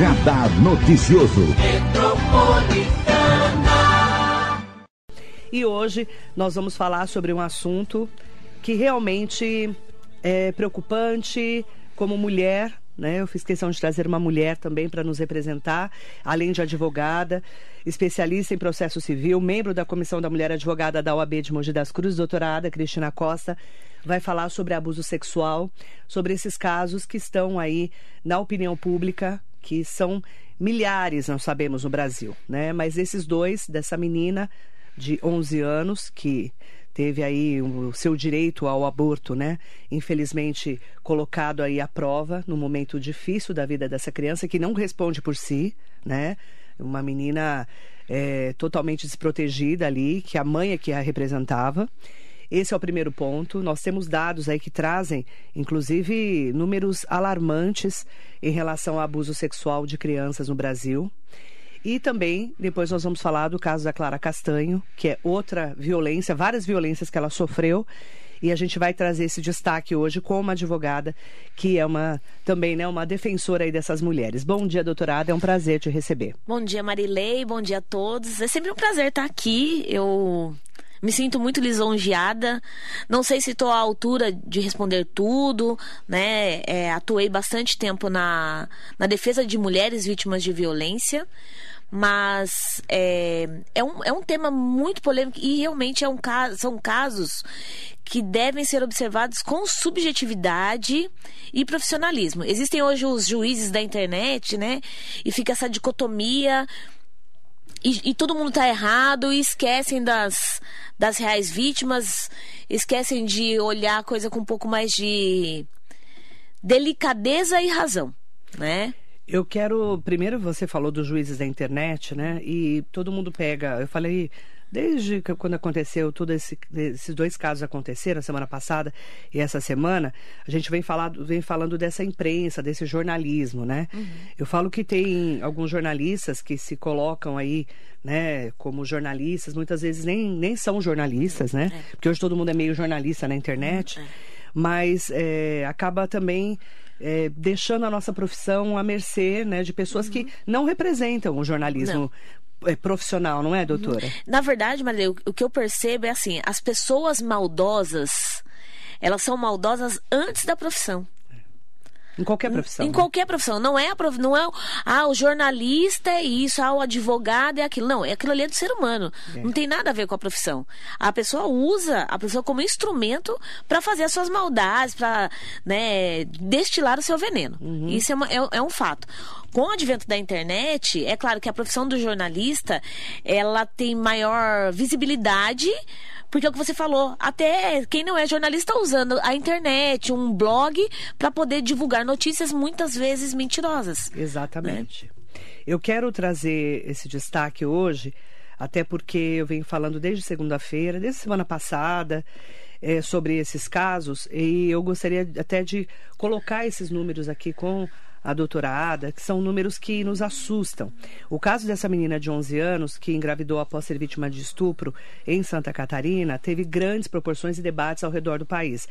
Radar Noticioso. E hoje nós vamos falar sobre um assunto que realmente é preocupante como mulher. Né? Eu fiz questão de trazer uma mulher também para nos representar, além de advogada, especialista em processo civil, membro da Comissão da Mulher Advogada da OAB de Mogi das Cruzes, doutorada Cristina Costa, vai falar sobre abuso sexual, sobre esses casos que estão aí na opinião pública, que são milhares, nós sabemos, no Brasil, né? Mas esses dois, dessa menina de 11 anos, que teve aí o seu direito ao aborto, né? Infelizmente colocado aí à prova num momento difícil da vida dessa criança que não responde por si, né? Uma menina é, totalmente desprotegida ali, que a mãe é que a representava. Esse é o primeiro ponto. Nós temos dados aí que trazem, inclusive, números alarmantes em relação ao abuso sexual de crianças no Brasil. E também, depois nós vamos falar do caso da Clara Castanho, que é outra violência, várias violências que ela sofreu. E a gente vai trazer esse destaque hoje com uma advogada que é uma também né, uma defensora aí dessas mulheres. Bom dia, doutorada, é um prazer te receber. Bom dia, Marilei, bom dia a todos. É sempre um prazer estar aqui. Eu me sinto muito lisonjeada. Não sei se estou à altura de responder tudo, né? É, atuei bastante tempo na, na defesa de mulheres vítimas de violência. Mas é, é, um, é um tema muito polêmico e realmente é um, são casos que devem ser observados com subjetividade e profissionalismo. Existem hoje os juízes da internet, né? E fica essa dicotomia e, e, todo mundo está errado e esquecem das, das reais vítimas, esquecem de olhar a coisa com um pouco mais de delicadeza e razão, né? Eu quero. Primeiro, você falou dos juízes da internet, né? E todo mundo pega. Eu falei Desde que, quando aconteceu, todos esse, esses dois casos aconteceram, a semana passada e essa semana, a gente vem, falado, vem falando dessa imprensa, desse jornalismo, né? Uhum. Eu falo que tem alguns jornalistas que se colocam aí, né, como jornalistas, muitas vezes nem, nem são jornalistas, né? É. Porque hoje todo mundo é meio jornalista na internet, uhum. é. mas é, acaba também é, deixando a nossa profissão à mercê né, de pessoas uhum. que não representam o jornalismo não. É, profissional, não é, doutora? Na verdade, Maria, o que eu percebo é assim: as pessoas maldosas, elas são maldosas antes da profissão. Em qualquer profissão. Em né? qualquer profissão. Não é, a prof... não é ah, o jornalista é isso, ah, o advogado é aquilo. Não, é aquilo ali é do ser humano. É. Não tem nada a ver com a profissão. A pessoa usa a pessoa como instrumento para fazer as suas maldades, para né, destilar o seu veneno. Uhum. Isso é, uma, é, é um fato. Com o advento da internet, é claro que a profissão do jornalista ela tem maior visibilidade porque é o que você falou, até quem não é jornalista tá usando a internet, um blog, para poder divulgar notícias muitas vezes mentirosas. Exatamente. Né? Eu quero trazer esse destaque hoje, até porque eu venho falando desde segunda-feira, desde semana passada, é, sobre esses casos, e eu gostaria até de colocar esses números aqui com a doutorada, que são números que nos assustam. O caso dessa menina de 11 anos, que engravidou após ser vítima de estupro em Santa Catarina, teve grandes proporções e debates ao redor do país.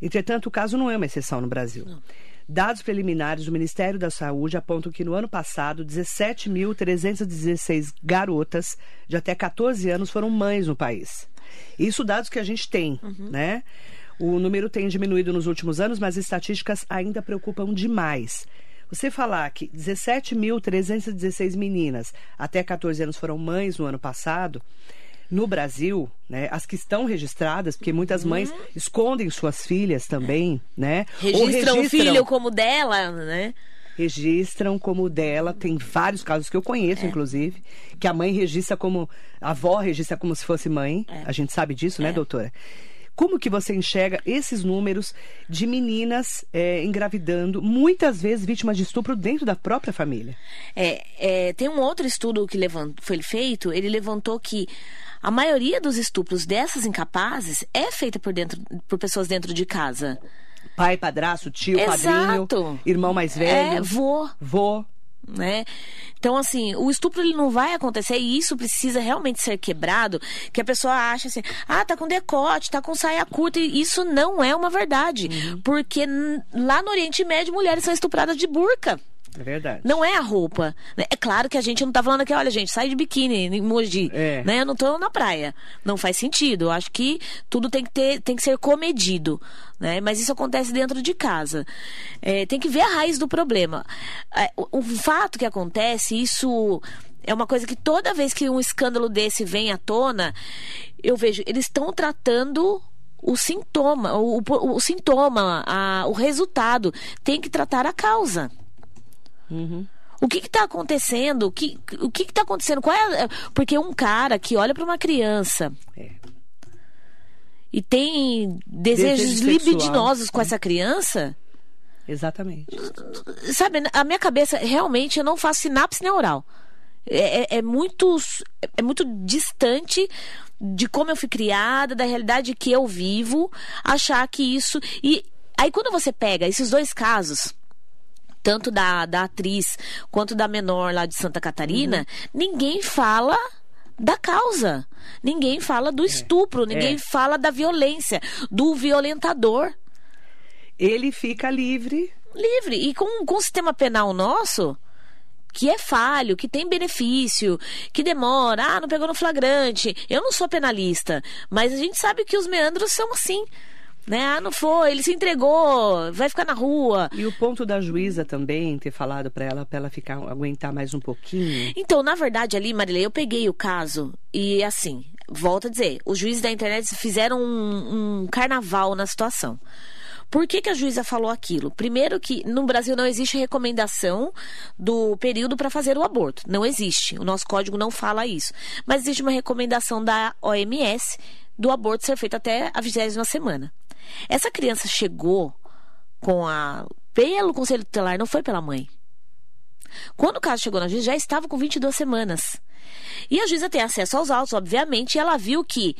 Entretanto, o caso não é uma exceção no Brasil. Não. Dados preliminares do Ministério da Saúde apontam que no ano passado, 17.316 garotas de até 14 anos foram mães no país. Isso dados que a gente tem, uhum. né? O número tem diminuído nos últimos anos, mas as estatísticas ainda preocupam demais. Você falar que 17.316 meninas até 14 anos foram mães no ano passado, no Brasil, né, as que estão registradas, porque muitas mães uhum. escondem suas filhas também, né? Registram, registram o filho como dela, né? registram como dela. Tem vários casos que eu conheço, é. inclusive, que a mãe registra como. A avó registra como se fosse mãe. É. A gente sabe disso, né, é. doutora? Como que você enxerga esses números de meninas é, engravidando, muitas vezes vítimas de estupro dentro da própria família? É, é tem um outro estudo que levant, foi feito, ele levantou que a maioria dos estupros dessas incapazes é feita por, dentro, por pessoas dentro de casa. Pai, padrasto, tio, Exato. padrinho, irmão mais velho. É, vô. Vô né? Então, assim, o estupro ele não vai acontecer e isso precisa realmente ser quebrado, que a pessoa acha assim, ah, tá com decote, tá com saia curta, e isso não é uma verdade, uhum. porque lá no Oriente Médio mulheres são estupradas de burca. É verdade. Não é a roupa. né? É claro que a gente não tá falando aqui, olha, gente, sai de biquíni, em Mogi, É. né? Eu não tô na praia. Não faz sentido. Eu acho que tudo tem que ter, tem que ser comedido, né? Mas isso acontece dentro de casa. É, tem que ver a raiz do problema. É, o, o fato que acontece, isso é uma coisa que toda vez que um escândalo desse vem à tona, eu vejo, eles estão tratando o sintoma, o, o- o sintoma, a- o resultado. Tem que tratar a causa. O que está acontecendo? O que o que está acontecendo? Qual é? a- Porque um cara que olha para uma criança É. e tem desejos Desejo sexual, libidinosos com essa criança, Exatamente. sabe? A minha cabeça realmente eu não faço sinapse neural. É, é- é muito é muito distante de como eu fui criada, da realidade que eu vivo, achar que isso e aí quando você pega esses dois casos tanto da, da atriz quanto da menor lá de Santa Catarina, ninguém fala da causa. Ninguém fala do estupro, ninguém É. fala da violência, do violentador. Ele fica livre. Livre. E com, com o sistema penal nosso, que é falho, que tem benefício, que demora, ah, não pegou no flagrante. Eu não sou penalista, mas a gente sabe que os meandros são assim. Né? Ah, não foi, ele se entregou, vai ficar na rua. E o ponto da juíza também ter falado para ela, para ela ficar aguentar mais um pouquinho. Então, na verdade, ali, Marilei, eu peguei o caso e, assim, volto a dizer, os juízes da internet fizeram um, um carnaval na situação. Por que, que a juíza falou aquilo? Primeiro que no Brasil não existe recomendação do período para fazer o aborto. Não existe. O nosso código não fala isso. Mas existe uma recomendação da OMS do aborto ser feito até a vigésima semana. Essa criança chegou com a pelo conselho tutelar, não foi pela mãe. Quando o caso chegou na juíza, já estava com 22 semanas. E a juíza tem acesso aos autos, obviamente, e ela viu que.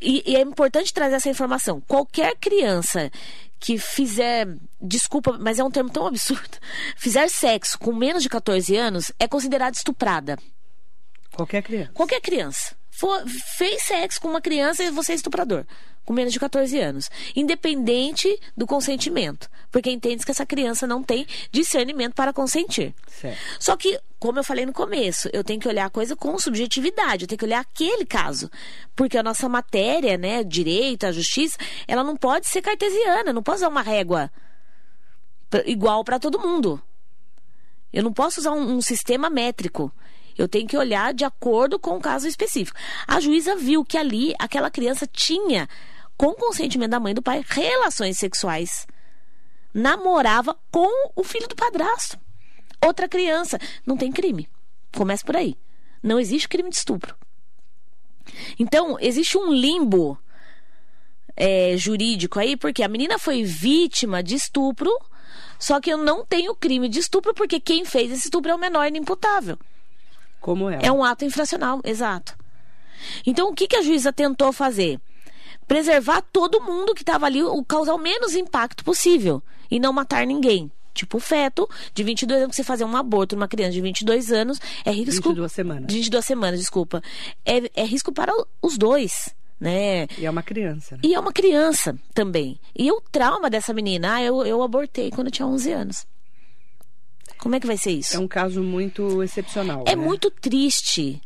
E, e é importante trazer essa informação. Qualquer criança que fizer. Desculpa, mas é um termo tão absurdo. Fizer sexo com menos de 14 anos é considerada estuprada. Qualquer criança. Qualquer criança. For- fez sexo com uma criança e você é estuprador. Com menos de 14 anos. Independente do consentimento. Porque entende que essa criança não tem discernimento para consentir. Certo. Só que, como eu falei no começo, eu tenho que olhar a coisa com subjetividade, eu tenho que olhar aquele caso. Porque a nossa matéria, né, direito, a justiça, ela não pode ser cartesiana, não pode usar uma régua igual para todo mundo. Eu não posso usar um, um sistema métrico. Eu tenho que olhar de acordo com o caso específico. A juíza viu que ali aquela criança tinha, com consentimento da mãe e do pai, relações sexuais. Namorava com o filho do padrasto. Outra criança. Não tem crime. Começa por aí. Não existe crime de estupro. Então, existe um limbo é, jurídico aí, porque a menina foi vítima de estupro, só que eu não tenho crime de estupro, porque quem fez esse estupro é o menor inimputável. Como ela. É um ato infracional, exato. Então, o que, que a juíza tentou fazer? Preservar todo mundo que estava ali, o causar o menos impacto possível e não matar ninguém. Tipo, o feto de 22 anos, que você fazer um aborto numa criança de 22 anos é risco. 22 semanas. De 22 semanas, desculpa. É, é risco para os dois, né? E é uma criança. né? E é uma criança também. E o trauma dessa menina, ah, eu, eu abortei quando eu tinha 11 anos. Como é que vai ser isso? É um caso muito excepcional. É né? muito triste.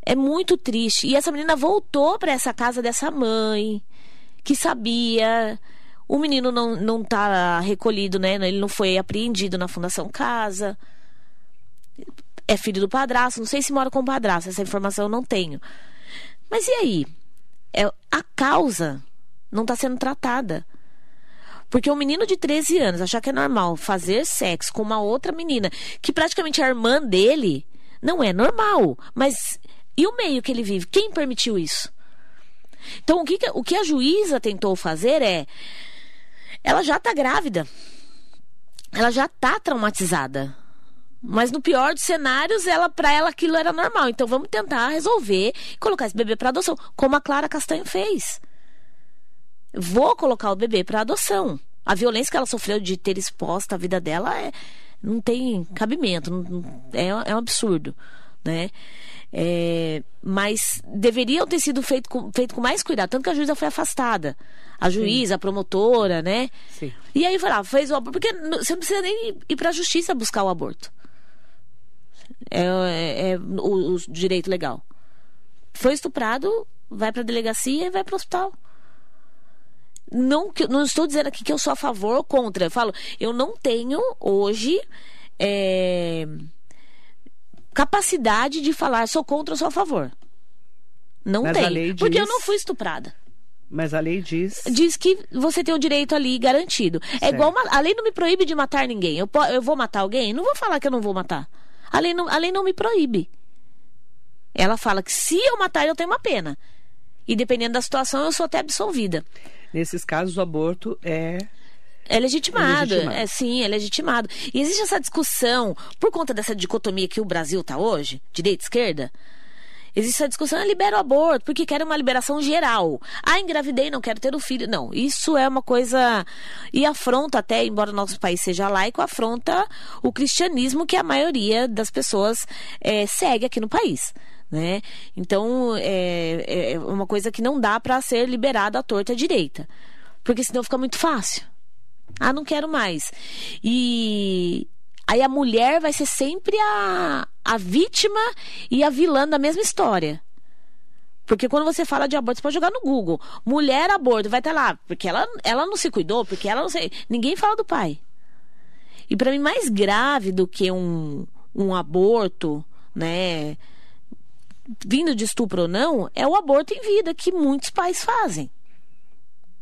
É muito triste. E essa menina voltou para essa casa dessa mãe, que sabia. O menino não, não tá recolhido, né? Ele não foi apreendido na Fundação Casa. É filho do padrasto. Não sei se mora com o padrasto. Essa informação eu não tenho. Mas e aí? É, a causa não está sendo tratada. Porque um menino de 13 anos achar que é normal fazer sexo com uma outra menina, que praticamente é a irmã dele, não é normal. Mas e o meio que ele vive? Quem permitiu isso? Então, o que, o que a juíza tentou fazer é. Ela já está grávida. Ela já está traumatizada. Mas no pior dos cenários, ela para ela aquilo era normal. Então vamos tentar resolver e colocar esse bebê para adoção, como a Clara Castanho fez vou colocar o bebê para adoção. A violência que ela sofreu de ter exposta a vida dela é, não tem cabimento, não- é, é um absurdo. né? É, mas deveriam ter sido feito com, feito com mais cuidado, tanto que a juíza foi afastada. A juíza, a promotora, né? Sim. E aí foi lá, fez o aborto, porque você não precisa nem ir para a justiça buscar o aborto. É, é, é o, o direito legal. Foi estuprado, vai para a delegacia e vai para o hospital. Não, não estou dizendo aqui que eu sou a favor ou contra. Eu falo, eu não tenho hoje é, capacidade de falar sou contra ou sou a favor. Não Mas Porque eu não fui estuprada. Mas a lei diz. Diz que você tem o direito ali garantido. É Certo. igual. uma- A lei não me proíbe de matar ninguém. Eu, po- eu vou matar alguém? Não vou falar que eu não vou matar. A lei não, a lei não me proíbe. Ela fala que se eu matar, eu tenho uma pena. E dependendo da situação, eu sou até absolvida. Nesses casos, o aborto é. É legitimado, É legitimado. é sim, é legitimado. E existe essa discussão, por conta dessa dicotomia que o Brasil está hoje, direita e esquerda, existe essa discussão, ah, libera o aborto, porque quer uma liberação geral. Ah, engravidei, não quero ter o filho. Não, isso é uma coisa. E afronta até, embora o nosso país seja laico, afronta o cristianismo que a maioria das pessoas eh, segue aqui no país. Né? Então, é, é uma coisa que não dá para ser liberada à torta à direita. Porque senão fica muito fácil. Ah, não quero mais. E aí a mulher vai ser sempre a, a vítima e a vilã da mesma história. Porque quando você fala de aborto, você pode jogar no Google. Mulher aborto, vai estar lá. Porque ela, ela não se cuidou, porque ela não sei. Ninguém fala do pai. E para mim, mais grave do que um, um aborto, né? Vindo de estupro ou não, é o aborto em vida que muitos pais fazem.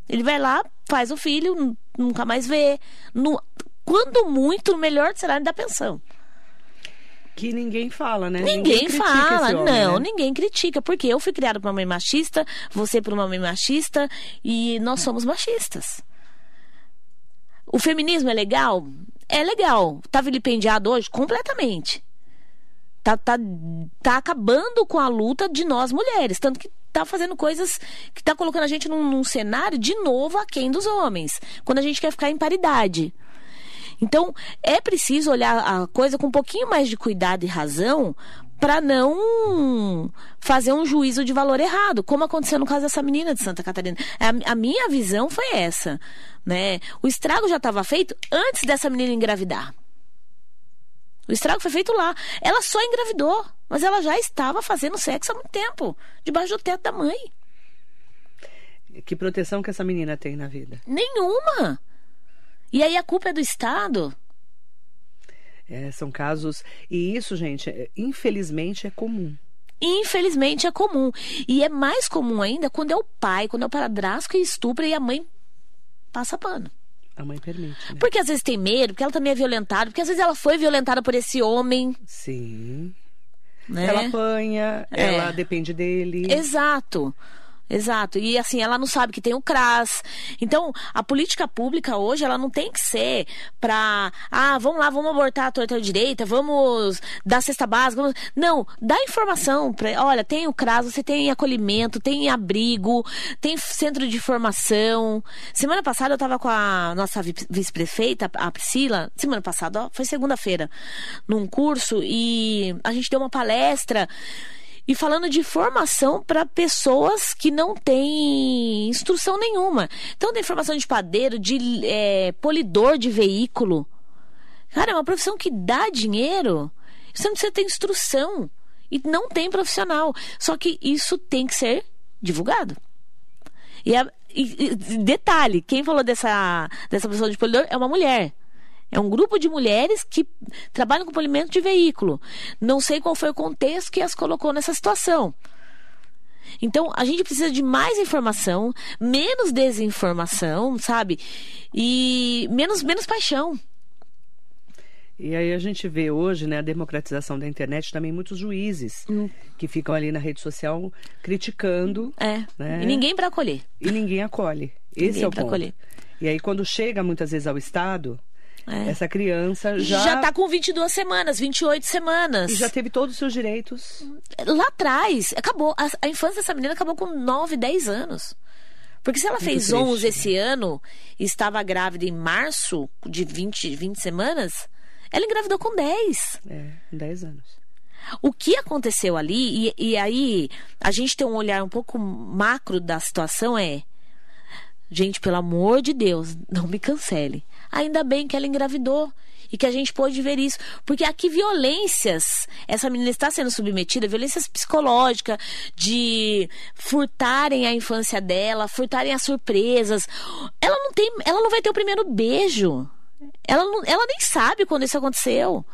Ele vai lá, faz o filho, nunca mais vê. No, quando muito, no melhor cenário da pensão. Que ninguém fala, né? Ninguém, critica fala, homem, não, né? ninguém critica, porque eu fui criada por uma mãe machista, você por uma mãe machista, e nós somos machistas. O feminismo é legal? É legal. Tá vilipendiado hoje? Completamente. Tá, tá, tá acabando com a luta de nós mulheres. Tanto que tá fazendo coisas que tá colocando a gente num, num cenário de novo aquém dos homens. Quando a gente quer ficar em paridade. Então, é preciso olhar a coisa com um pouquinho mais de cuidado e razão para não fazer um juízo de valor errado, como aconteceu no caso dessa menina de Santa Catarina. A, a minha visão foi essa, né? O estrago já estava feito antes dessa menina engravidar. O estrago foi feito lá. Ela só engravidou, mas ela já estava fazendo sexo há muito tempo, debaixo do teto da mãe. Que proteção que essa menina tem na vida. Nenhuma. E aí a culpa é do Estado? É, são casos. E isso, gente, é- infelizmente é comum. Infelizmente é comum. E é mais comum ainda quando é o pai, quando é o padrasto que estupra e a mãe passa pano. A mãe permite, né? Porque às vezes tem medo, porque ela também é violentada, porque às vezes ela foi violentada por esse homem, Sim. né? Ela apanha, É. ela depende dele. Exato. Exato. E assim, ela não sabe que tem o CRAS. Então, a política pública hoje, ela não tem que ser pra. Ah, vamos lá, vamos abortar a torta direita, vamos dar cesta básica. Vamos... Não, dá informação. Pra... Olha, tem o CRAS, você tem acolhimento, tem abrigo, tem centro de formação. Semana passada eu tava com a nossa vi- vice-prefeita, a Priscila. Semana passada, ó, foi segunda-feira, num curso, e a gente deu uma palestra e falando de formação para pessoas que não têm instrução nenhuma. Então, tem formação de padeiro, de é, polidor de veículo. Cara, é uma profissão que dá dinheiro. Você não precisa ter instrução. E não tem profissional. Só que isso tem que ser divulgado. E, a- e- e detalhe, quem falou dessa, dessa profissão de polidor é uma mulher. É um grupo de mulheres que trabalham com polimento de veículo. Não sei qual foi o contexto que as colocou nessa situação. Então, a gente precisa de mais informação, menos desinformação, sabe? E menos, menos paixão. E aí a gente vê hoje, né, a democratização da internet, também muitos juízes Hum. que ficam ali na rede social criticando É. Né? E ninguém para acolher. e ninguém acolhe. Esse Ninguém é o ponto. acolher. E aí quando chega muitas vezes ao Estado, É. essa criança já, Já... tá com 22 semanas, 28 semanas. e já teve todos os seus direitos. Lá atrás, acabou. A, a infância dessa menina acabou com 9, 10 anos. Porque se ela fez triste, 11 né? esse ano e estava grávida em março, de 20, 20 semanas, ela engravidou com 10. É, 10 anos. O que aconteceu ali, e, e aí a gente tem um olhar um pouco macro da situação é. Gente, pelo amor de Deus, não me cancele. Ainda bem que ela engravidou e que a gente pôde ver isso. Porque aqui violências, essa menina está sendo submetida violências psicológicas, de furtarem a infância dela, furtarem as surpresas. Ela não tem, ela não vai ter o primeiro beijo. Ela, não, ela nem sabe quando isso aconteceu.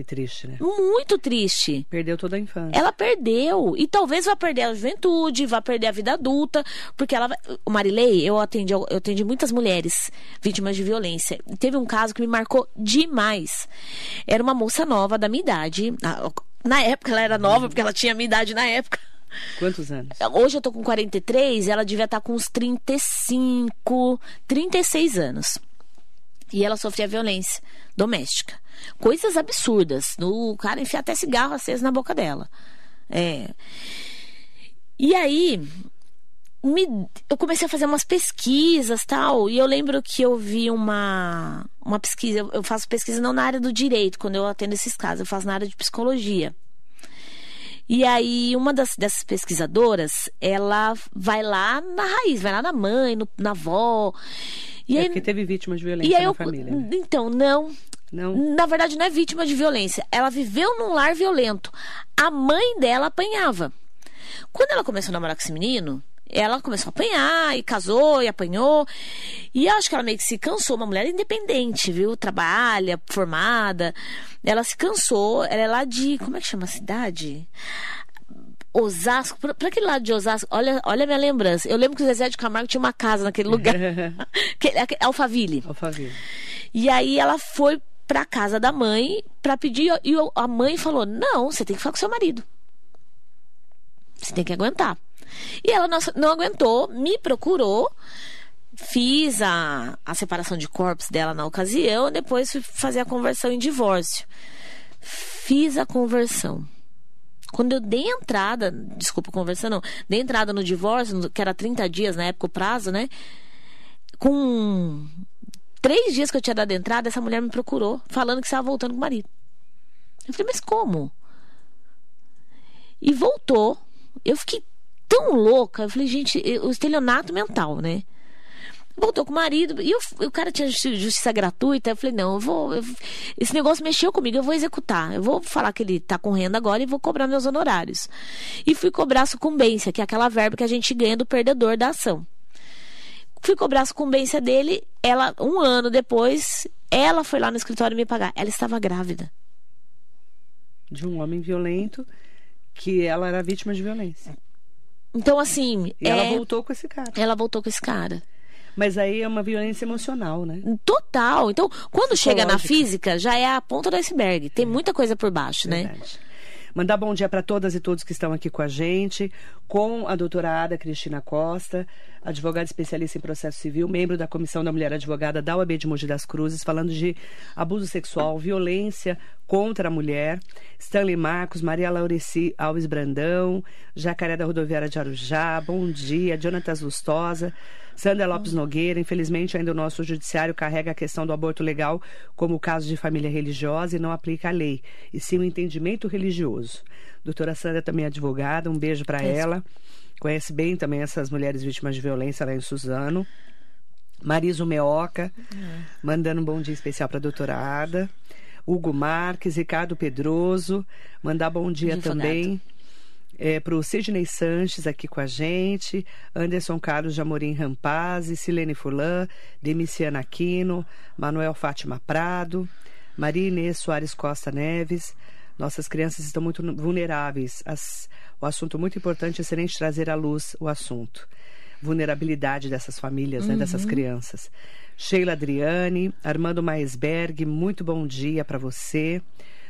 Que triste, né? Muito triste. Perdeu toda a infância. Ela perdeu. E talvez vá perder a juventude, vá perder a vida adulta, porque ela Marilei, eu atendi, eu atendi muitas mulheres vítimas de violência. Teve um caso que me marcou demais. Era uma moça nova da minha idade. Na época ela era nova, porque ela tinha a minha idade na época. Quantos anos? Hoje eu tô com 43, ela devia estar tá com uns 35, 36 anos. E ela sofria violência doméstica. Coisas absurdas. O cara enfia até cigarro aceso na boca dela. É. E aí, me, eu comecei a fazer umas pesquisas tal. E eu lembro que eu vi uma, uma pesquisa. Eu faço pesquisa não na área do direito, quando eu atendo esses casos, eu faço na área de psicologia. E aí, uma das, dessas pesquisadoras, ela vai lá na raiz, vai lá na mãe, no, na avó. E é aí, porque teve vítimas de violência na eu, família. Né? Então, não. Não. Na verdade, não é vítima de violência. Ela viveu num lar violento. A mãe dela apanhava. Quando ela começou a namorar com esse menino, ela começou a apanhar e casou e apanhou. E eu acho que ela meio que se cansou, uma mulher independente, viu? Trabalha, formada. Ela se cansou, ela é lá de. Como é que chama a cidade? Osasco, pra, pra aquele lado de Osasco, olha, olha a minha lembrança. Eu lembro que o Zezé de Camargo tinha uma casa naquele lugar. que, Alphaville. Alphaville. E aí ela foi pra casa da mãe para pedir. E a mãe falou: Não, você tem que falar com seu marido. Você tem que aguentar. E ela não, não aguentou, me procurou. Fiz a, a separação de corpos dela na ocasião, depois fui fazer a conversão em divórcio. Fiz a conversão. Quando eu dei entrada, desculpa, conversão não, dei entrada no divórcio, que era 30 dias na época o prazo, né? Com Três dias que eu tinha dado entrada, essa mulher me procurou, falando que estava voltando com o marido. Eu falei, mas como? E voltou. Eu fiquei tão louca. Eu falei, gente, o estelionato mental, né? Voltou com o marido. E eu, o cara tinha justiça gratuita. Eu falei, não, eu vou. Eu, esse negócio mexeu comigo, eu vou executar. Eu vou falar que ele tá com renda agora e vou cobrar meus honorários. E fui cobrar a sucumbência, que é aquela verba que a gente ganha do perdedor da ação. Fui cobrar a sucumbência dele. Ela, um ano depois, ela foi lá no escritório me pagar. Ela estava grávida. De um homem violento que ela era vítima de violência. Então, assim. E é... ela voltou com esse cara. Ela voltou com esse cara. Mas aí é uma violência emocional, né? Total. Então, quando chega na física, já é a ponta do iceberg. Tem é. muita coisa por baixo, né? Verdade. né? Mandar bom dia para todas e todos que estão aqui com a gente, com a doutora Ada Cristina Costa, advogada especialista em processo civil, membro da Comissão da Mulher Advogada da UAB de Mogi das Cruzes, falando de abuso sexual, violência contra a mulher. Stanley Marcos, Maria Laureci Alves Brandão, Jacaré da Rodoviária de Arujá, bom dia, Jonatas Lustosa. Sandra Lopes Nogueira, infelizmente ainda o nosso judiciário carrega a questão do aborto legal como caso de família religiosa e não aplica a lei, e sim o entendimento religioso. Doutora Sandra também é advogada, um beijo para ela. Conhece bem também essas mulheres vítimas de violência lá em Suzano. Mariso Meoca, é. mandando um bom dia especial para a doutora Ada. Hugo Marques, Ricardo Pedroso, mandar bom dia também é, para o Sidney Sanches aqui com a gente, Anderson Carlos de Amorim Rampazzi, Silene Fulan, Demiciana Aquino, Manuel Fátima Prado, Maria Inês Soares Costa Neves. Nossas crianças estão muito vulneráveis. As, o assunto muito importante é excelente trazer à luz o assunto. Vulnerabilidade dessas famílias, né, dessas uhum. crianças. Sheila Adriane, Armando Maesberg, muito bom dia para você.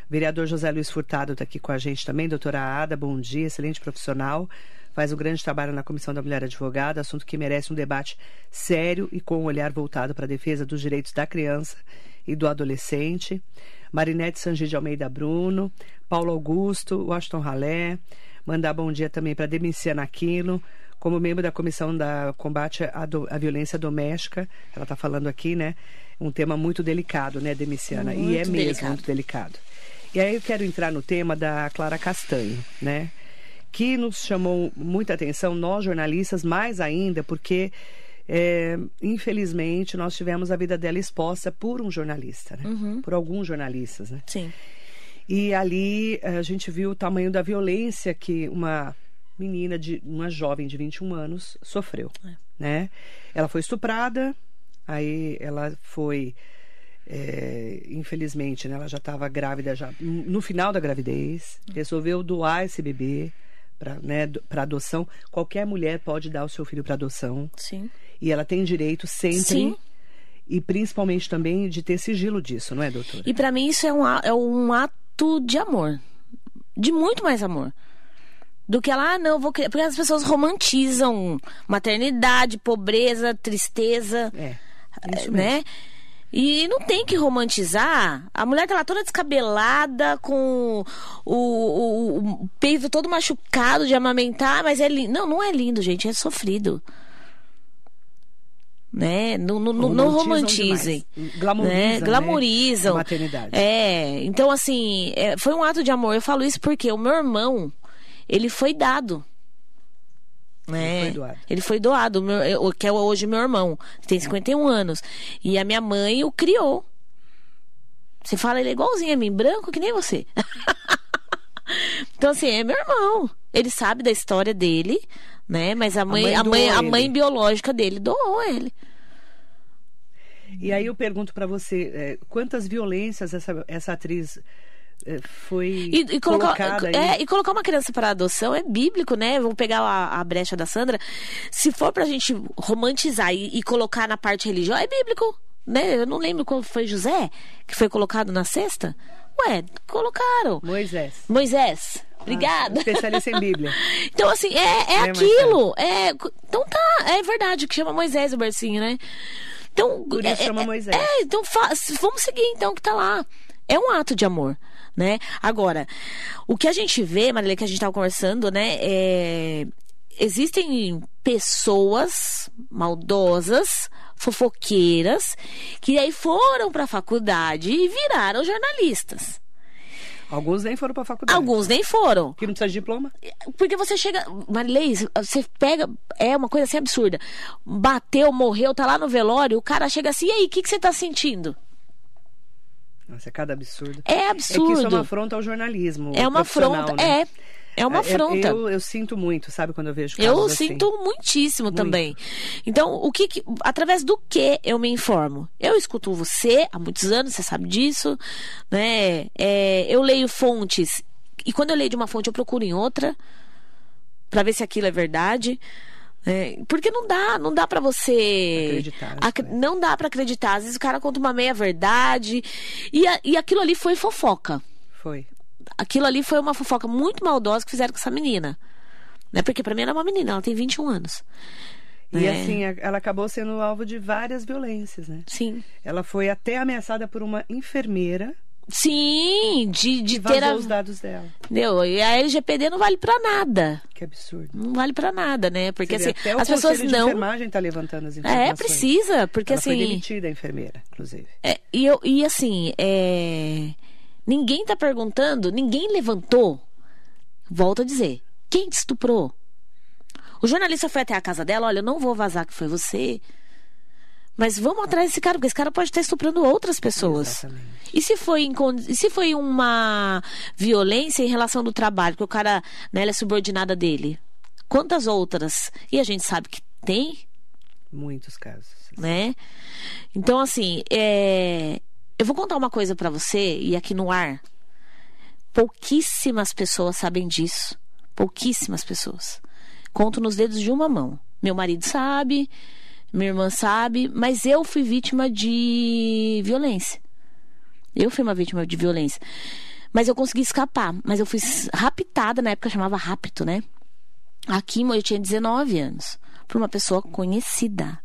Vereador José Luiz Furtado está aqui com a gente também. Doutora Ada, bom dia, excelente profissional. Faz um grande trabalho na Comissão da Mulher Advogada, assunto que merece um debate sério e com um olhar voltado para a defesa dos direitos da criança e do adolescente. Marinete Sangi de Almeida Bruno, Paulo Augusto, Washington Ralé. Mandar bom dia também para Demiciana Aquino, como membro da Comissão da Combate à, do, à Violência Doméstica. Ela está falando aqui, né? Um tema muito delicado, né, Demiciana? Muito e é mesmo delicado. muito delicado. E aí eu quero entrar no tema da Clara Castanho, né? Que nos chamou muita atenção, nós jornalistas, mais ainda, porque é, infelizmente nós tivemos a vida dela exposta por um jornalista, né? Uhum. Por alguns jornalistas, né? Sim. E ali a gente viu o tamanho da violência que uma menina de uma jovem de 21 anos sofreu, É. né? Ela foi estuprada, aí ela foi é, infelizmente, né, ela já estava grávida já no final da gravidez, resolveu doar esse bebê para né, para adoção. Qualquer mulher pode dar o seu filho para adoção Sim. e ela tem direito sempre Sim. e principalmente também de ter sigilo disso, não é, doutora? E pra mim isso é um, é um ato de amor. De muito mais amor. Do que ela, ah, não, vou criar. Porque as pessoas romantizam maternidade, pobreza, tristeza, É, isso mesmo. né? E não tem que romantizar. A mulher tá lá toda descabelada, com o, o, o peito todo machucado de amamentar, mas é lindo. Não, não é lindo, gente, é sofrido. Né? Não, não, não- não romantizem. demais. Glamorizam, né? né, Glamorizam. a maternidade. É, então assim, é, foi um ato de amor. Eu falo isso porque o meu irmão, ele foi dado. Né? Ele foi doado. Ele foi doado, o meu- eu- que é hoje meu irmão, tem 51 anos. E a minha mãe o criou. Você fala, ele é igualzinho a mim, branco que nem você. então, assim, é meu irmão. Ele sabe da história dele, né? Mas a mãe, mãe a mãe, a mãe biológica dele doou ele. E aí eu pergunto para você, é, quantas violências essa, essa atriz é, foi E, e colocar, colocada aí? é, e colocar uma criança para adoção é bíblico, né? Vamos pegar a, a brecha da Sandra. Se for pra gente romantizar e, e colocar na parte religiosa, é bíblico, né? Eu não lembro quando foi José que foi colocado na cesta. Ué, colocaram. Moisés. Moisés. Obrigada. Ah, especialista em Bíblia. Então, assim, é, é É, aquilo. É, então tá, é verdade que chama Moisés o bercinho, né? Então, Por isso é, chama é- Moisés. É, então vamos seguir então que tá lá. É um ato de amor, né? Agora, o que a gente vê, Marília, que a gente tava conversando, né? É, existem pessoas maldosas, fofoqueiras, que aí foram pra faculdade e viraram jornalistas. Alguns nem foram para faculdade. Alguns nem foram. Que não precisa de diploma. Porque você chega. Marilei, você pega. É uma coisa assim absurda. Bateu, morreu, tá lá no velório, o cara chega assim, e aí, o que, que você tá sentindo? Nossa, é cada absurdo. É É que absurdo. isso é uma afronta ao jornalismo. É uma afronta. né? É. É uma É, afronta. Eu, eu sinto muito, sabe, quando eu vejo casos Eu assim. sinto muitíssimo também. Então, o que, que- através do que eu me informo? Eu escuto você há muitos anos, você sabe disso, né? É, eu leio fontes e quando eu leio de uma fonte eu procuro em outra para ver se aquilo é verdade. né? porque não dá, não dá para você Acreditar Ac- coisas. não dá para acreditar. Às vezes o cara conta uma meia verdade e, a- e aquilo ali foi fofoca Foi. Aquilo ali foi uma fofoca muito maldosa que fizeram com essa menina. Né? Porque pra mim ela é uma menina, ela tem 21 anos. E É. assim, a- ela acabou sendo alvo de várias violências, né? Sim. Ela foi até ameaçada por uma enfermeira Sim, de, de ter a. os dados dela. Entendeu? E a LGPD não vale pra nada. Que absurdo. Não vale pra nada, né? Porque vê, assim, até o as pessoas de não. enfermagem está levantando as informações. É, precisa, porque Ela foi assim. demitida, a enfermeira, inclusive. É, e, eu, e assim, é, ninguém tá perguntando, ninguém levantou. Volto a dizer, quem te estuprou? O jornalista foi até a casa dela, olha, eu não vou vazar que foi você. Mas vamos atrás desse cara, porque esse cara pode estar estuprando outras pessoas. Exatamente. E se foi, e se foi uma violência em relação do trabalho, que o cara, né, é subordinada dele? Quantas outras? E a gente sabe que tem, Muitos casos. né? Então, assim, é, eu vou contar uma coisa pra você, e aqui no ar, pouquíssimas pessoas sabem disso. Pouquíssimas pessoas. Conto nos dedos de uma mão. Meu marido sabe, minha irmã sabe, mas eu fui vítima de violência. Eu fui uma vítima de violência. Mas eu consegui escapar. Mas eu fui raptada, na época chamava rapto, né? Aqui eu tinha 19 anos. Por uma pessoa conhecida.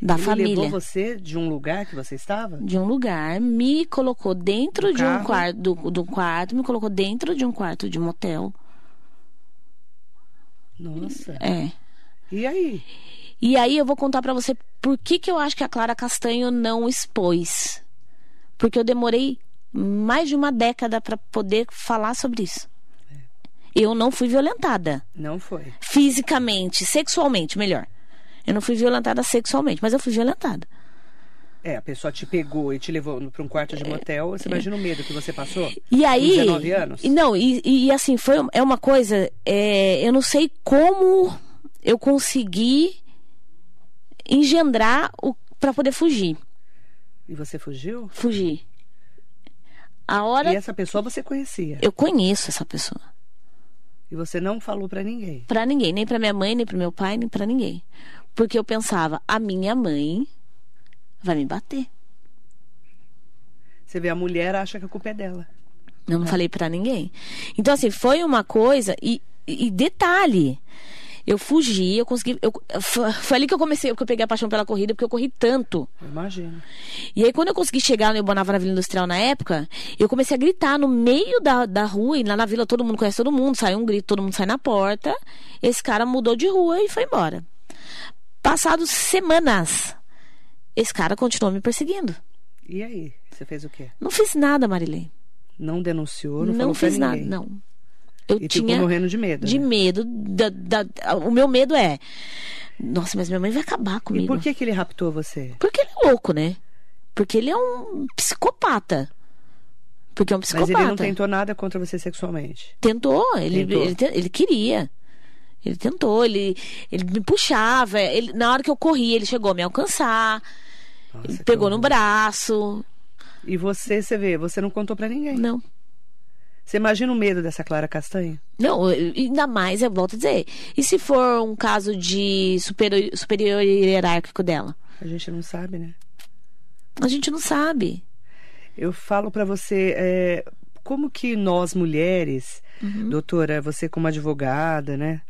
Da Ele família. levou você de um lugar que você estava? De um lugar, me colocou dentro Do de um carro? quarto, do, do quarto, me colocou dentro de um quarto de motel. Nossa. É. E aí? E aí eu vou contar pra você por que, que eu acho que a Clara Castanho não expôs. Porque eu demorei mais de uma década para poder falar sobre isso. Eu não fui violentada. Não foi. Fisicamente, sexualmente, melhor. Eu não fui violentada sexualmente, mas eu fui violentada. É, a pessoa te pegou e te levou para um quarto de motel, você imagina o medo que você passou? E aí. Com 19 anos? E não, e, e assim, foi, é uma coisa. é, eu não sei como eu consegui engendrar o para poder fugir. E você fugiu? Fugir. A hora. E essa pessoa você conhecia? Eu conheço essa pessoa. E você não falou para ninguém? Pra ninguém, nem pra minha mãe, nem pro meu pai, nem pra ninguém. Porque eu pensava, a minha mãe vai me bater. Você vê, a mulher acha que a culpa é dela. Eu não falei pra ninguém. Então, assim, foi uma coisa. E, e detalhe. Eu fugi, eu consegui. Eu, foi ali que eu comecei, que eu peguei a paixão pela corrida, porque eu corri tanto. Eu imagino. E aí, quando eu consegui chegar no Ibonava na Vila Industrial na época, eu comecei a gritar no meio da, da rua, e lá na vila todo mundo conhece todo mundo, sai um grito, todo mundo sai na porta. Esse cara mudou de rua e foi embora. Passados semanas, esse cara continuou me perseguindo. E aí? Você fez o quê? Não fiz nada, Marilei. Não denunciou, não, Não, fiz nada, não. Eu E tinha ficou morrendo de medo. de né? medo. Da, da- o meu medo é. Nossa, mas minha mãe vai acabar comigo. E por que, que ele raptou você? Porque ele é louco, né? Porque ele é um psicopata. Porque é um Mas psicopata. ele não tentou nada contra você sexualmente. Tentou, ele, Tentou. Ele, te- ele queria. Ele tentou, ele, ele me puxava. Ele, na hora que eu corri, ele chegou a me alcançar. Nossa, ele pegou no braço. E você, você vê, você não contou pra ninguém. Não. Você imagina o medo dessa Clara Castanha? Não, ainda mais, eu volto a dizer. E se for um caso de superior, superior hierárquico dela? A gente não sabe, né? A gente não sabe. Eu falo pra você, é, como que nós mulheres, Uhum. doutora, você como advogada, né?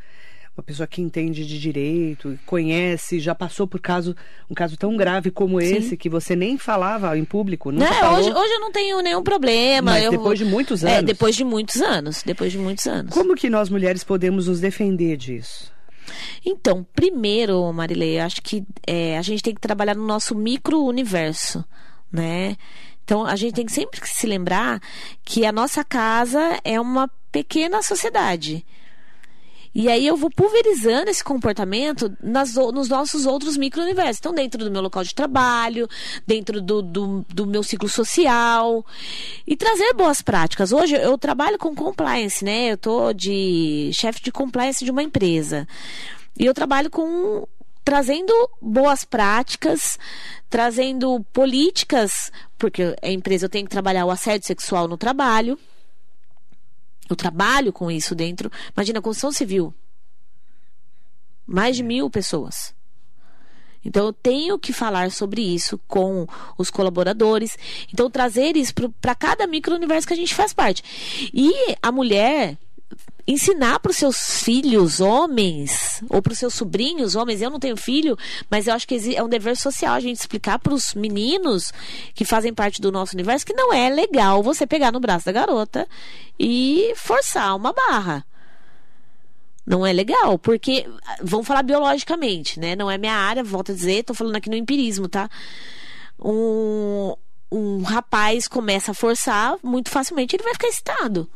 Uma pessoa que entende de direito, conhece, já passou por caso, um caso tão grave como esse, que você nem falava em público, falou. Hoje, hoje eu não tenho nenhum problema. Mas eu- depois de muitos É, anos. depois de muitos anos. Depois de muitos anos. Como que nós mulheres podemos nos defender disso? Então, primeiro, Marilei, acho que é, a gente tem que trabalhar no nosso micro-universo, né? Então, a gente tem que sempre se lembrar que a nossa casa é uma pequena sociedade. E aí eu vou pulverizando esse comportamento nas, nos nossos outros micro-universos. Então, dentro do meu local de trabalho, dentro do, do, do meu ciclo social. E trazer boas práticas. Hoje eu trabalho com compliance, né? Eu tô de chefe de compliance de uma empresa. E eu trabalho com trazendo boas práticas, trazendo políticas, porque a empresa eu tenho que trabalhar o assédio sexual no trabalho. Eu trabalho com isso dentro. Imagina, a construção civil. Mais de mil pessoas. Então, eu tenho que falar sobre isso com os colaboradores. Então, trazer isso para cada micro-universo que a gente faz parte. E a mulher ensinar para os seus filhos homens ou para os seus sobrinhos homens eu não tenho filho mas eu acho que é um dever social a gente explicar para os meninos que fazem parte do nosso universo que não é legal você pegar no braço da garota e forçar uma barra não é legal, porque ah, vamos falar biologicamente, né? Não é minha área, volto a dizer, tô falando aqui no empirismo, tá? Um, um rapaz começa a forçar, muito facilmente ele vai ficar excitado.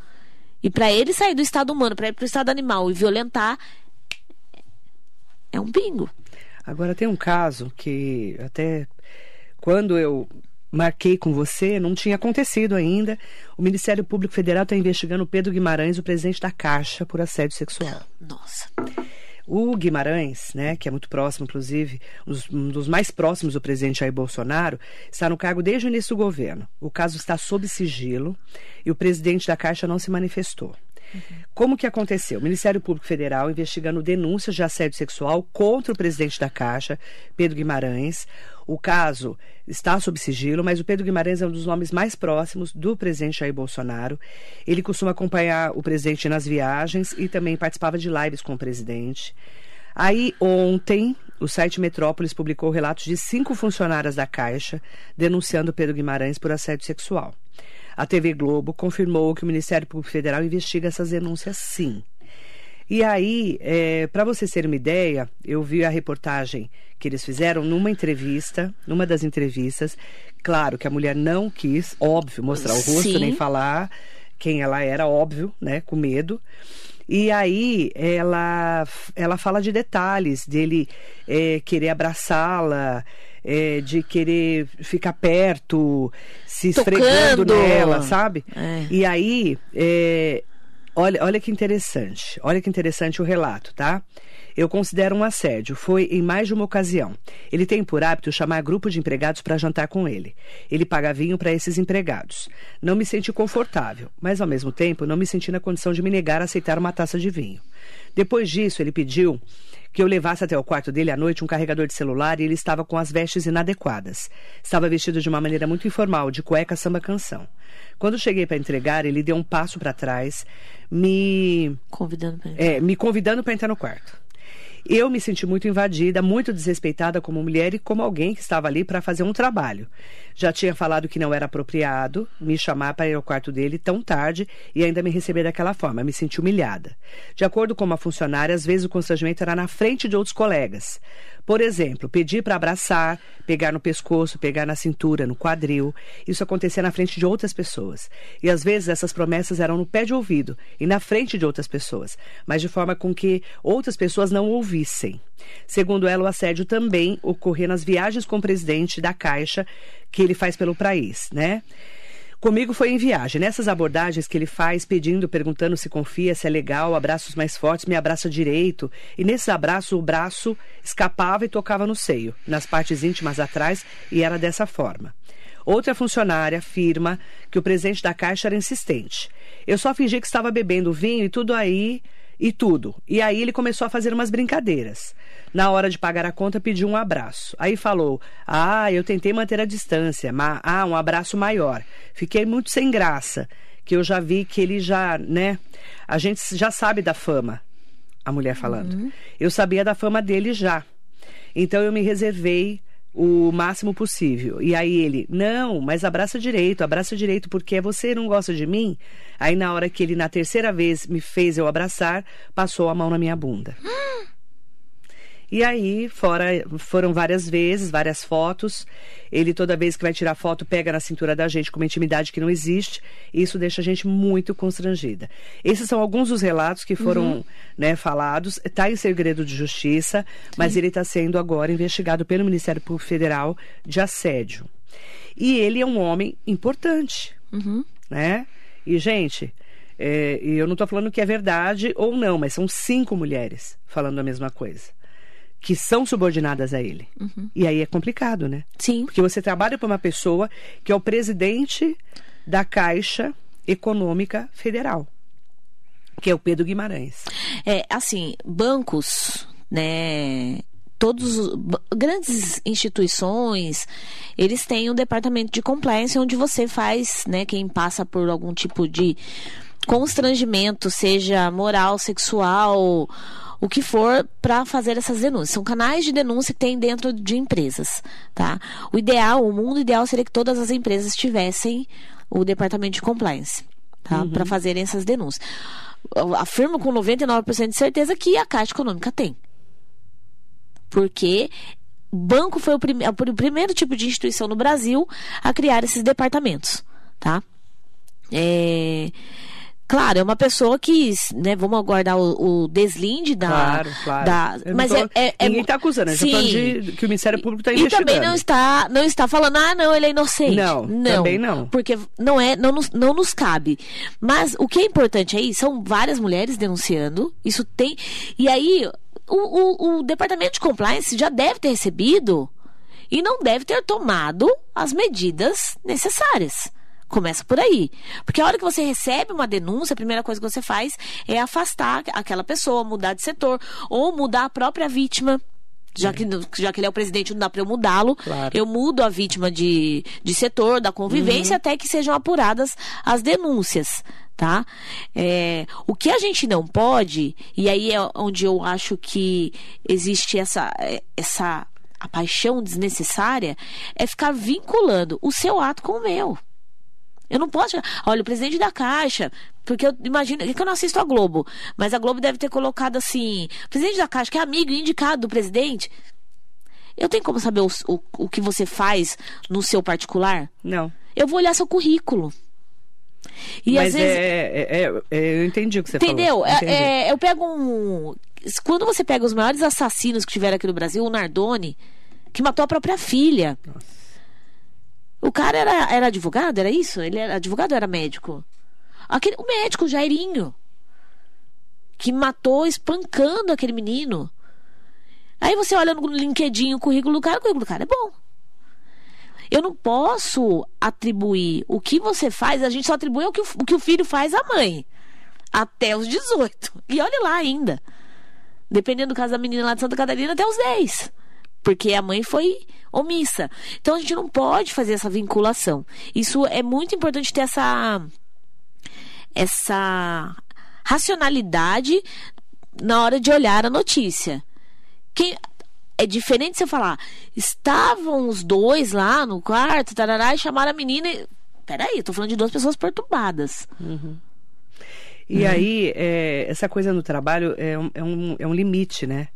E para ele sair do estado humano, para ir pro estado animal e violentar, é um bingo. Agora tem um caso que até quando eu marquei com você, não tinha acontecido ainda. O Ministério Público Federal está investigando o Pedro Guimarães, o presidente da Caixa, por assédio sexual. Nossa. O Guimarães, né, que é muito próximo, inclusive, um dos- um dos mais próximos do presidente Jair Bolsonaro, está no cargo desde o início do governo. O caso está sob sigilo e o presidente da Caixa não se manifestou. Como que aconteceu? O Ministério Público Federal investigando denúncias de assédio sexual contra o presidente da Caixa, Pedro Guimarães. O caso está sob sigilo, mas o Pedro Guimarães é um dos nomes mais próximos do presidente Jair Bolsonaro. Ele costuma acompanhar o presidente nas viagens e também participava de lives com o presidente. Aí, ontem, o site Metrópolis publicou relatos de cinco funcionárias da Caixa denunciando Pedro Guimarães por assédio sexual. A TV Globo confirmou que o Ministério Público Federal investiga essas denúncias sim. E aí, é, para você ter uma ideia, eu vi a reportagem que eles fizeram numa entrevista, numa das entrevistas. Claro que a mulher não quis, óbvio, mostrar o rosto, Sim. nem falar quem ela era, óbvio, né? Com medo. E aí ela, ela fala de detalhes, dele é, querer abraçá-la, é, de querer ficar perto, se esfregando Tocando. nela, sabe? É. E aí, é, olha, olha que interessante, olha que interessante o relato, tá? Eu considero um assédio. Foi em mais de uma ocasião. Ele tem por hábito chamar grupo de empregados para jantar com ele. Ele paga vinho para esses empregados. Não me senti confortável, mas ao mesmo tempo não me senti na condição de me negar a aceitar uma taça de vinho. Depois disso, ele pediu que eu levasse até o quarto dele à noite um carregador de celular e ele estava com as vestes inadequadas. Estava vestido de uma maneira muito informal, de cueca samba canção. Quando cheguei para entregar, ele deu um passo para trás, me Convidando pra é, me convidando para entrar no quarto. Eu me senti muito invadida, muito desrespeitada como mulher e como alguém que estava ali para fazer um trabalho. Já tinha falado que não era apropriado me chamar para ir ao quarto dele tão tarde e ainda me receber daquela forma. Me senti humilhada. De acordo com uma funcionária, às vezes o constrangimento era na frente de outros colegas. Por exemplo, pedir para abraçar, pegar no pescoço, pegar na cintura, no quadril. Isso acontecia na frente de outras pessoas. E às vezes essas promessas eram no pé de ouvido e na frente de outras pessoas, mas de forma com que outras pessoas não ouvissem. Segundo ela, o assédio também ocorria nas viagens com o presidente da Caixa que ele faz pelo país, né? Comigo foi em viagem. Nessas abordagens que ele faz, pedindo, perguntando se confia, se é legal, abraços mais fortes, me abraça direito. E nesse abraço, o braço escapava e tocava no seio, nas partes íntimas atrás, e era dessa forma. Outra funcionária afirma que o presidente da Caixa era insistente. Eu só fingi que estava bebendo vinho e tudo aí e tudo. E aí ele começou a fazer umas brincadeiras. Na hora de pagar a conta, pediu um abraço. Aí falou: Ah, eu tentei manter a distância, mas ah, um abraço maior. Fiquei muito sem graça, que eu já vi que ele já, né? A gente já sabe da fama. A mulher falando. Eu sabia da fama dele já. Então eu me reservei o máximo possível. E aí ele, não, mas abraça direito, abraça direito, porque você não gosta de mim. Aí na hora que ele, na terceira vez, me fez eu abraçar, passou a mão na minha bunda. E aí, fora, foram várias vezes, várias fotos. Ele, toda vez que vai tirar foto, pega na cintura da gente com uma intimidade que não existe. E isso deixa a gente muito constrangida. Esses são alguns dos relatos que foram né, falados. Está em segredo de justiça, mas ele está sendo agora investigado pelo Ministério Público Federal de assédio. E ele é um homem importante, né? E, gente, é, eu não estou falando que é verdade ou não, mas são cinco mulheres falando a mesma coisa. Que são subordinadas a ele. E aí é complicado, né? Sim. Porque você trabalha para uma pessoa que é o presidente da Caixa Econômica Federal, que é o Pedro Guimarães. É, assim, bancos, né? Todos grandes instituições, eles têm um departamento de compliance onde você faz, né, quem passa por algum tipo de constrangimento, seja moral, sexual, o que for, para fazer essas denúncias. São canais de denúncia que tem dentro de empresas, tá? O ideal, o mundo ideal seria que todas as empresas tivessem o departamento de compliance, tá? Para fazerem essas denúncias. Eu afirmo com 99% de certeza que a Caixa Econômica tem. Porque o banco foi o, prime- o primeiro tipo de instituição no Brasil a criar esses departamentos, tá? É, Claro, é uma pessoa que, né, vamos aguardar o, o deslinde da... Claro, claro. da- não mas tô- é, é, é Ninguém está acusando, falando Sim. de, que o Ministério Público está E investigando. também não está, não está falando, ah, não, ele é inocente. Não, também não. Porque não é, não nos, não nos cabe. Mas o que é importante aí são várias mulheres denunciando. Isso tem. E aí, o, o, o departamento de compliance já deve ter recebido e não deve ter tomado as medidas necessárias. Começa por aí. Porque a hora que você recebe uma denúncia, a primeira coisa que você faz é afastar aquela pessoa, mudar de setor, ou mudar a própria vítima. Já que, já que ele é o presidente, não dá para eu mudá-lo. Claro. Eu mudo a vítima de, de setor, da convivência, até que sejam apuradas as denúncias. Tá? É, o que a gente não pode, e aí é onde eu acho que existe essa, é, essa a paixão desnecessária, é ficar vinculando o seu ato com o meu. Eu não posso. Olha, o presidente da Caixa Porque eu imagino. É que eu não assisto a Globo. Mas a Globo deve ter colocado assim. Presidente da Caixa, que é amigo e indicado do presidente. Eu tenho como saber o, o, o que você faz no seu particular? Não. Eu vou olhar seu currículo. E Mas às vezes. É, é, é, eu entendi o que você Entendeu? falou. Entendeu? É, eu pego um. Quando você pega os maiores assassinos que tiveram aqui no Brasil, o Nardoni, que matou a própria filha. Nossa. O cara era, era advogado, era isso? Ele era advogado ou era médico? Aquele, o médico, o Jairinho. Que matou espancando aquele menino. Aí você olha no LinkedIn o currículo do cara, o currículo do cara é bom. Eu não posso atribuir o que você faz, a gente só atribui o que o, o que o filho faz à mãe. Até os 18. E olha lá ainda. Dependendo do caso da menina lá de Santa Catarina, até os 10. Porque a mãe foi omissa. Então a gente não pode fazer essa vinculação. Isso é muito importante ter essa essa racionalidade na hora de olhar a notícia. Quem, é diferente você falar, estavam os dois lá no quarto, tarará, e chamaram a menina. E... Peraí, eu tô falando de duas pessoas perturbadas. Uhum. E uhum. aí, é, essa coisa no trabalho é um, é um, é um limite, né?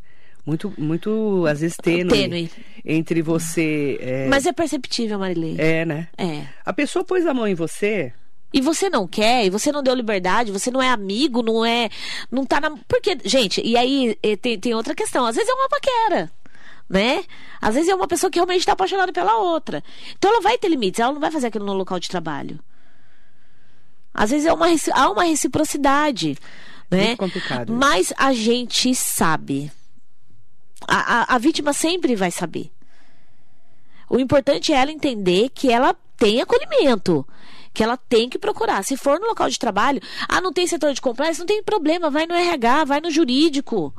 Muito, muito às vezes tênue, tênue. entre você. É... Mas é perceptível, Marilei. É, né? É. A pessoa pôs a mão em você. E você não quer, e você não deu liberdade, você não é amigo, não é. Não tá na. Porque, gente, e aí tem, tem outra questão. Às vezes é uma paquera né? Às vezes é uma pessoa que realmente está apaixonada pela outra. Então ela vai ter limites, ela não vai fazer aquilo no local de trabalho. Às vezes é uma, há uma reciprocidade, né? Muito complicado. Mas a gente sabe a, a, a vítima sempre vai saber. O importante é ela entender que ela tem acolhimento que ela tem que procurar. Se for no local de trabalho, ah, não tem setor de compliance, não tem problema, vai no RH, vai no jurídico.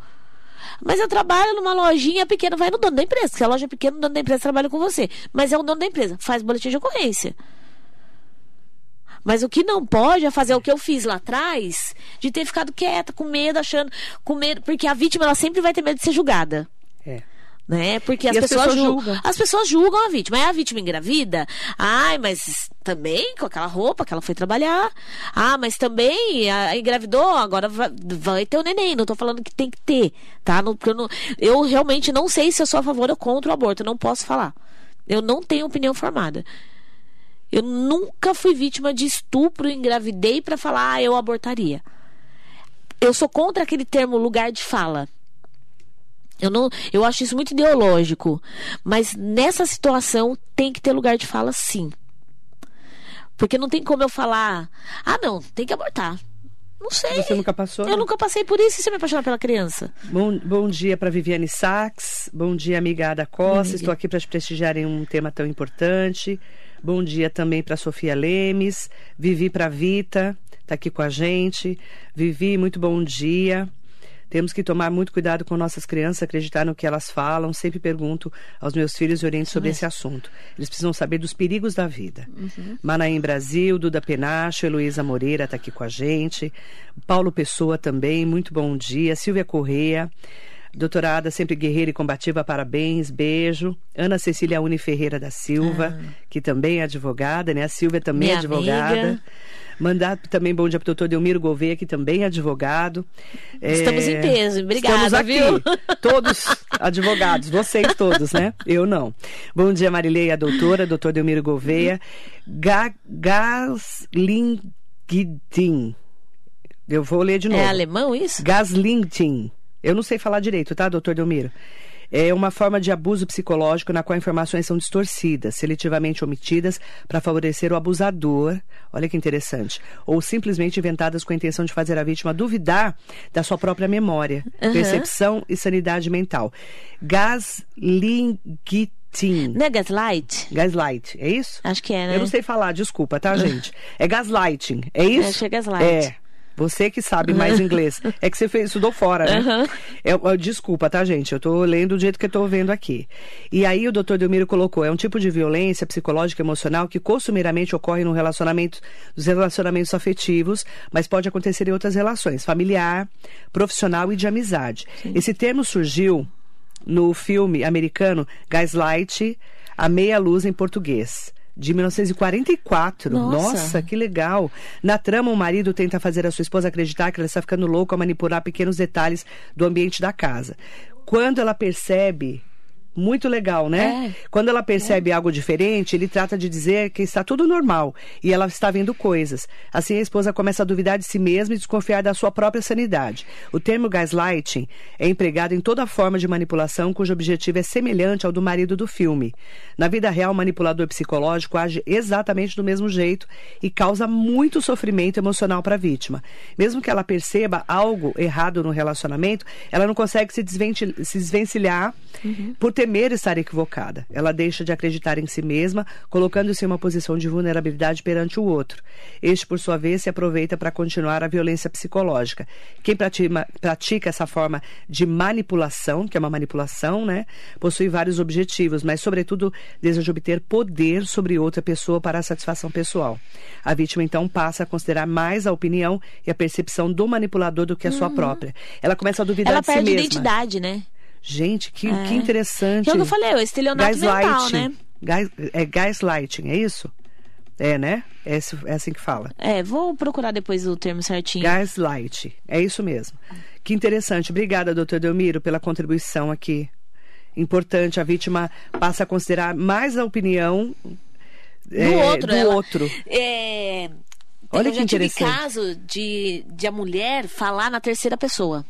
Mas eu trabalho numa lojinha pequena, vai no dono da empresa. Se a loja é pequena, o dono da empresa trabalha com você. Mas é o dono da empresa, faz boletim de ocorrência. Mas o que não pode é fazer o que eu fiz lá atrás, de ter ficado quieta, com medo, achando, com medo, porque a vítima ela sempre vai ter medo de ser julgada. É. Né? Porque as, as pessoas, pessoas julgam. julgam. As pessoas julgam a vítima. É a vítima engravida? Ai, mas também com aquela roupa que ela foi trabalhar. Ah, mas também a, engravidou, agora vai, vai, ter o neném. Não tô falando que tem que ter, tá? Não, eu, não, eu realmente não sei se eu sou a favor ou contra o aborto. Eu não posso falar. Eu não tenho opinião formada. Eu nunca fui vítima de estupro, engravidei para falar, ah, eu abortaria. Eu sou contra aquele termo lugar de fala. Eu, não, eu acho isso muito ideológico. Mas nessa situação tem que ter lugar de fala, sim. Porque não tem como eu falar, ah, não, tem que abortar. Não sei. Você nunca passou? Eu né? nunca passei por isso e você me apaixonar pela criança. Bom, bom dia para Viviane Sachs. Bom dia, amiga Ada Costa. Estou aqui para te prestigiar em um tema tão importante. Bom dia também para Sofia Lemes. Vivi para Vita, está aqui com a gente. Vivi, muito bom dia. Temos que tomar muito cuidado com nossas crianças, acreditar no que elas falam. Sempre pergunto aos meus filhos e oriento sobre esse assunto. Eles precisam saber dos perigos da vida. Uhum. Manaim Brasil, Duda Penacho, Heloísa Moreira está aqui com a gente. Paulo Pessoa também, muito bom dia. Silvia Correia. Doutorada, sempre guerreira e combativa, parabéns, beijo. Ana Cecília Uni Ferreira da Silva, ah. que também é advogada, né? A Silvia também é Minha é advogada. Amiga. Mandar também bom dia para o doutor Delmiro Gouveia, que também é advogado. Estamos é... em peso, obrigada, Estamos aqui, viu? todos advogados, vocês todos, né? Eu não. Bom dia, Marilei, a doutora, doutor Delmiro Gouveia. Ga. Eu vou ler de é novo. É alemão isso? Gaslintin. Eu não sei falar direito, tá, doutor Delmiro? é uma forma de abuso psicológico na qual informações são distorcidas, seletivamente omitidas para favorecer o abusador. Olha que interessante. Ou simplesmente inventadas com a intenção de fazer a vítima duvidar da sua própria memória, uhum. percepção e sanidade mental. Gaslighting. Não é gaslight? Gaslight, é isso? Acho que é, né? Eu não sei falar, desculpa, tá, gente? É gaslighting, é isso? Acho que é gaslight. É. Você que sabe mais inglês. É que você fez, estudou fora, né? Uhum. É, desculpa, tá, gente? Eu tô lendo do jeito que eu tô vendo aqui. E aí o doutor Delmiro colocou, é um tipo de violência psicológica e emocional que costumeiramente ocorre no relacionamento, nos relacionamentos afetivos, mas pode acontecer em outras relações, familiar, profissional e de amizade. Sim. Esse termo surgiu no filme americano Gaslight, A Meia Luz em português de 1944. Nossa. Nossa, que legal. Na trama, o marido tenta fazer a sua esposa acreditar que ela está ficando louca ao manipular pequenos detalhes do ambiente da casa. Quando ela percebe. Muito legal, né? É. Quando ela percebe algo diferente, ele trata de dizer que está tudo normal e ela está vendo coisas. Assim, a esposa começa a duvidar de si mesma e desconfiar da sua própria sanidade. O termo gaslighting é empregado em toda forma de manipulação cujo objetivo é semelhante ao do marido do filme. Na vida real, o manipulador psicológico age exatamente do mesmo jeito e causa muito sofrimento emocional para a vítima. Mesmo que ela perceba algo errado no relacionamento, ela não consegue se, desvencilhar por temer estar equivocada. Ela deixa de acreditar em si mesma, colocando-se em uma posição de vulnerabilidade perante o outro. Este, por sua vez, se aproveita para continuar a violência psicológica. Quem pratica, pratica essa forma de manipulação, que é uma manipulação, né, possui vários objetivos, mas, sobretudo, deseja obter poder sobre outra pessoa para a satisfação pessoal. A vítima, então, passa a considerar mais a opinião e a percepção do manipulador do que a sua própria. Ela começa a duvidar Ela de si perde mesma. identidade, né? Gente, que, É. que interessante. É eu falei, o estelionato mental, Gaslighting. né? Gas, é gaslighting, é isso? É, né? É, é assim que fala. É, vou procurar depois o termo certinho. Gaslight. É isso mesmo. Que interessante. Obrigada, doutor Delmiro, pela contribuição aqui. Importante. A vítima passa a considerar mais a opinião do é, outro. do ela- outro. É, Olha eu que já tive interessante. caso de, de a mulher falar na terceira pessoa.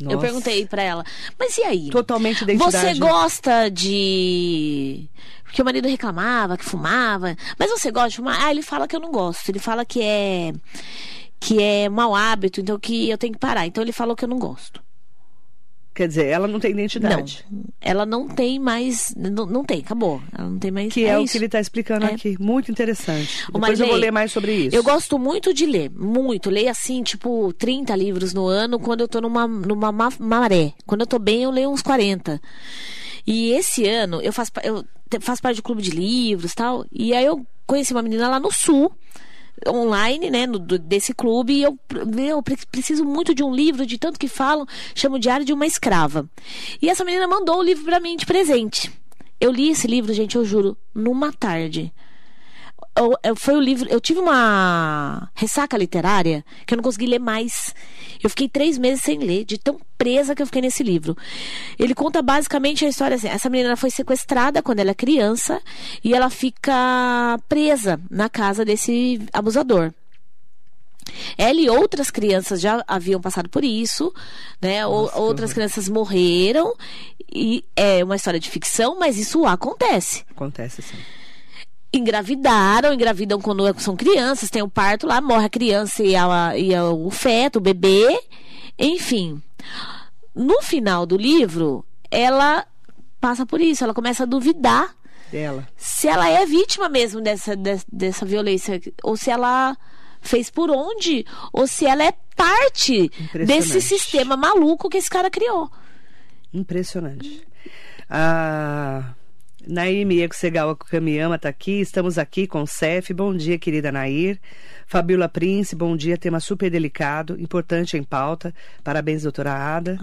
Eu Nossa. perguntei pra ela, mas e aí? Totalmente identidade. Você gosta de. Porque o marido reclamava que fumava. Mas você gosta de fumar? Ah, ele fala que eu não gosto. Ele fala que é. Que é mau hábito, então que eu tenho que parar. Então ele falou que eu não gosto. Quer dizer, ela não tem identidade. Não. Ela não tem mais. Não, não tem, acabou. Ela não tem mais. Que é, o isso. que ele está explicando É. aqui. Muito interessante. Ô, Depois eu vou ler mais sobre isso. Eu gosto muito de ler, muito. Leio assim, tipo, 30 livros no ano quando eu tô numa, numa ma- maré. Quando eu tô bem, eu leio uns 40. E esse ano, eu faço, eu faço parte do clube de livros e tal. E aí eu conheci uma menina lá no sul, online, né, no- desse clube. E eu, pre- preciso muito de um livro, de tanto que falam, chama o Diário de uma Escrava. E essa menina mandou o livro pra mim de presente. Eu li esse livro, gente, eu juro, numa tarde eu, eu- foi o livro. Eu tive uma ressaca literária que eu não consegui ler mais. Eu fiquei três meses sem ler, de tão presa que eu fiquei nesse livro. Ele conta basicamente a história assim: essa menina foi sequestrada quando ela é criança e ela fica presa na casa desse abusador. Ela e outras crianças já haviam passado por isso, né? Nossa, outras crianças morreram e é uma história de ficção, mas isso acontece Acontece sim. Engravidaram, engravidam quando são crianças, tem o parto lá, morre a criança e, a- e a- o feto, o bebê, enfim. No final do livro, ela passa por isso, ela começa a duvidar Dela. se ela é vítima mesmo dessa, des- dessa violência, ou se ela fez por onde, ou se ela é parte desse sistema maluco que esse cara criou. Impressionante. A Naime Ekusegawa Kamiyama está aqui. Estamos aqui com o Cef. Bom dia, querida Nair. Fabiola Prince, bom dia. Tema super delicado, importante em pauta. Parabéns, doutora Ada.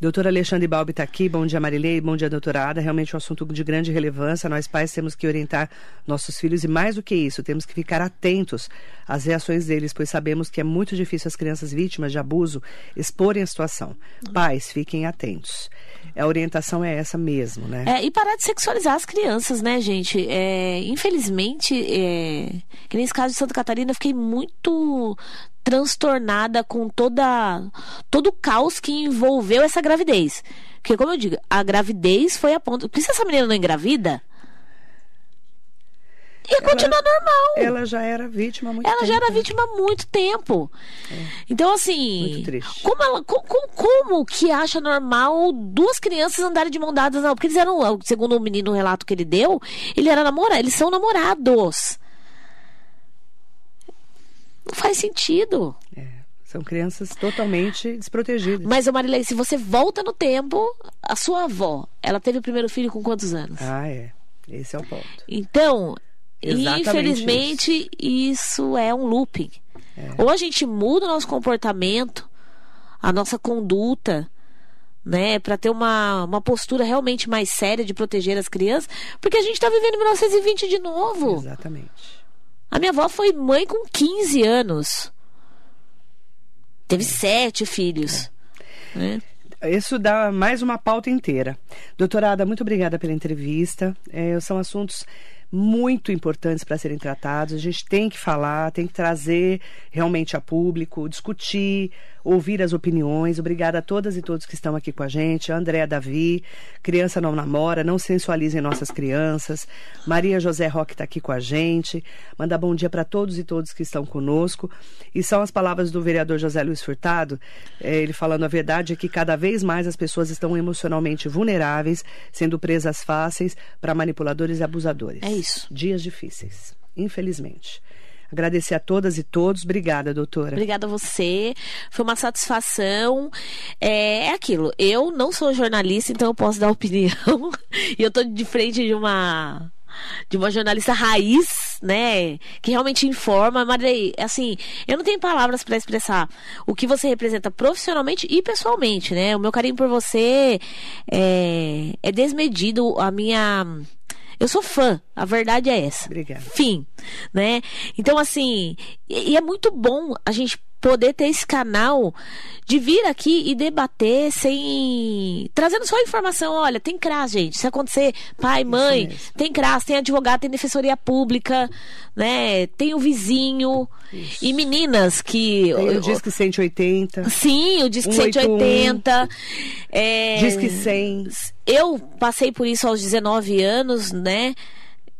Doutora Alexandre Balbi está aqui. Bom dia, Marilei. Bom dia, doutora Ada. Realmente um assunto de grande relevância. Nós pais temos que orientar nossos filhos e, mais do que isso, temos que ficar atentos às reações deles, pois sabemos que é muito difícil as crianças vítimas de abuso exporem a situação. Pais, fiquem atentos. A orientação é essa mesmo, né? É, e parar de sexualizar as crianças, né, gente? É, infelizmente, é, que nesse caso de Santa Catarina, eu fiquei muito transtornada com toda todo o caos que envolveu essa gravidez. Porque, como eu digo, a gravidez foi a ponto. Por isso essa menina não engravida? Ia continuar normal. Ela já era vítima há muito Ela tempo. já era né? vítima há muito tempo. Então, assim. Muito triste. Como, ela, co- co- como, que acha normal duas crianças andarem de mão dadas? Não, porque eles eram, segundo o menino, o relato que ele deu, ele era namorado, eles são namorados. Não faz sentido. É, são crianças totalmente desprotegidas. Mas, Marilei, se você volta no tempo, a sua avó, ela teve o primeiro filho com quantos anos? Ah, é. Esse é o ponto. Então, Exatamente infelizmente, isso. é um looping. Ou a gente muda o nosso comportamento, a nossa conduta, né, para ter uma, uma postura realmente mais séria de proteger as crianças, porque a gente está vivendo 1920 de novo. Exatamente. A minha avó foi mãe com 15 anos. Teve sete filhos. É. Né? Isso dá mais uma pauta inteira. Doutorada, muito obrigada pela entrevista. É, são assuntos muito importantes para serem tratados. A gente tem que falar, tem que trazer realmente a público, discutir, ouvir as opiniões. Obrigada a todas e todos que estão aqui com a gente. Andréa Davi, Criança Não Namora, Não Sensualizem Nossas Crianças. Maria José Roque está aqui com a gente. Manda bom dia para todos e todos que estão conosco. E são as palavras do vereador José Luiz Furtado, é, ele falando a verdade é que cada vez mais as pessoas estão emocionalmente vulneráveis, sendo presas fáceis para manipuladores e abusadores. É isso. Dias difíceis, infelizmente. Agradecer a todas e todos. Obrigada, doutora. Obrigada a você. Foi uma satisfação. É, é aquilo. Eu não sou jornalista, então eu posso dar opinião. e eu estou de frente de uma de uma jornalista raiz, né, que realmente informa, mas assim, eu não tenho palavras para expressar o que você representa profissionalmente e pessoalmente, né? O meu carinho por você é, é desmedido, a minha eu sou fã, a verdade é essa. Obrigada. Fim, né? Então, assim, e, e é muito bom a gente poder ter esse canal de vir aqui e debater sem. trazendo só informação. Olha, tem CRAS, gente. Se acontecer, pai, mãe, tem CRAS, tem advogado, tem defensoria pública, né? Tem o vizinho. Isso. E meninas que. Tem o Disque 180. Sim, o Disque 180. É... Disque 100. Eu passei por isso aos 19 anos, né?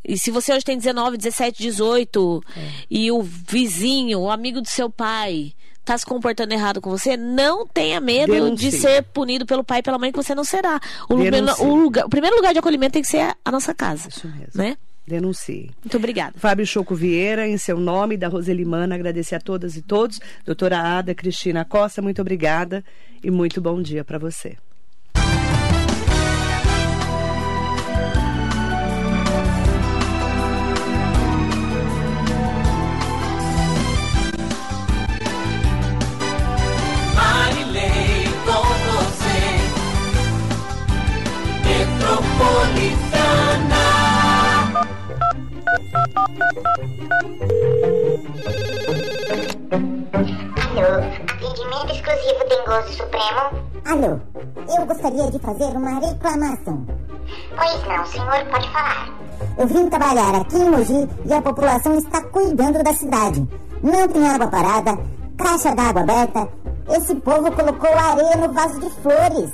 E se você hoje tem 19, 17, 18 é. e o vizinho, o amigo do seu pai está se comportando errado com você, não tenha medo Denuncie. de ser punido pelo pai e pela mãe que você não será. O, o, lugar, o primeiro lugar de acolhimento tem que ser a, a nossa casa. Isso mesmo. Né? Denuncie. Muito obrigada. Fábio Choco Vieira, em seu nome, da Roselimana, agradecer a todas e todos. Doutora Ada Cristina Costa, muito obrigada e muito bom dia para você. Alô, atendimento exclusivo Dengoso Supremo? Alô, eu gostaria de fazer uma reclamação. Pois não, senhor, pode falar. Eu vim trabalhar aqui em Mogi e a população está cuidando da cidade. Não tem água parada, caixa d'água aberta. Esse povo colocou areia no vaso de flores.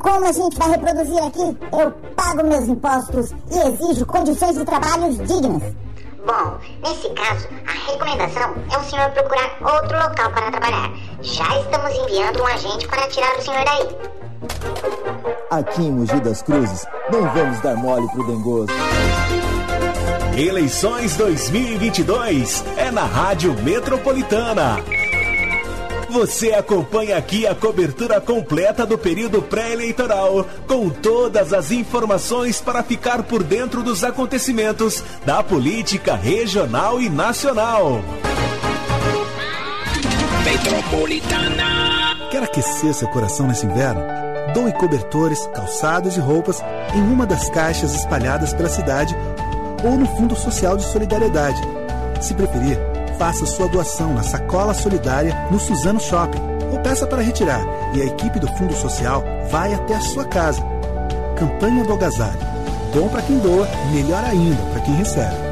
Como a gente vai reproduzir aqui? Eu pago meus impostos e exijo condições de trabalho dignas. Bom, nesse caso, a recomendação é o senhor procurar outro local para trabalhar. Já estamos enviando um agente para tirar o senhor daí. Aqui em Mogi das Cruzes, não vamos dar mole pro dengoso. Eleições 2022 é na Rádio Metropolitana. Você acompanha aqui a cobertura completa do período pré-eleitoral, com todas as informações para ficar por dentro dos acontecimentos da política regional e nacional. Metropolitana. Quer aquecer seu coração nesse inverno? Doe cobertores, calçados e roupas em uma das caixas espalhadas pela cidade ou no Fundo Social de Solidariedade. Se preferir, faça sua doação na Sacola Solidária no Suzano Shopping ou peça para retirar e a equipe do Fundo Social vai até a sua casa. Campanha do Agasalho. Bom para quem doa, melhor ainda para quem recebe.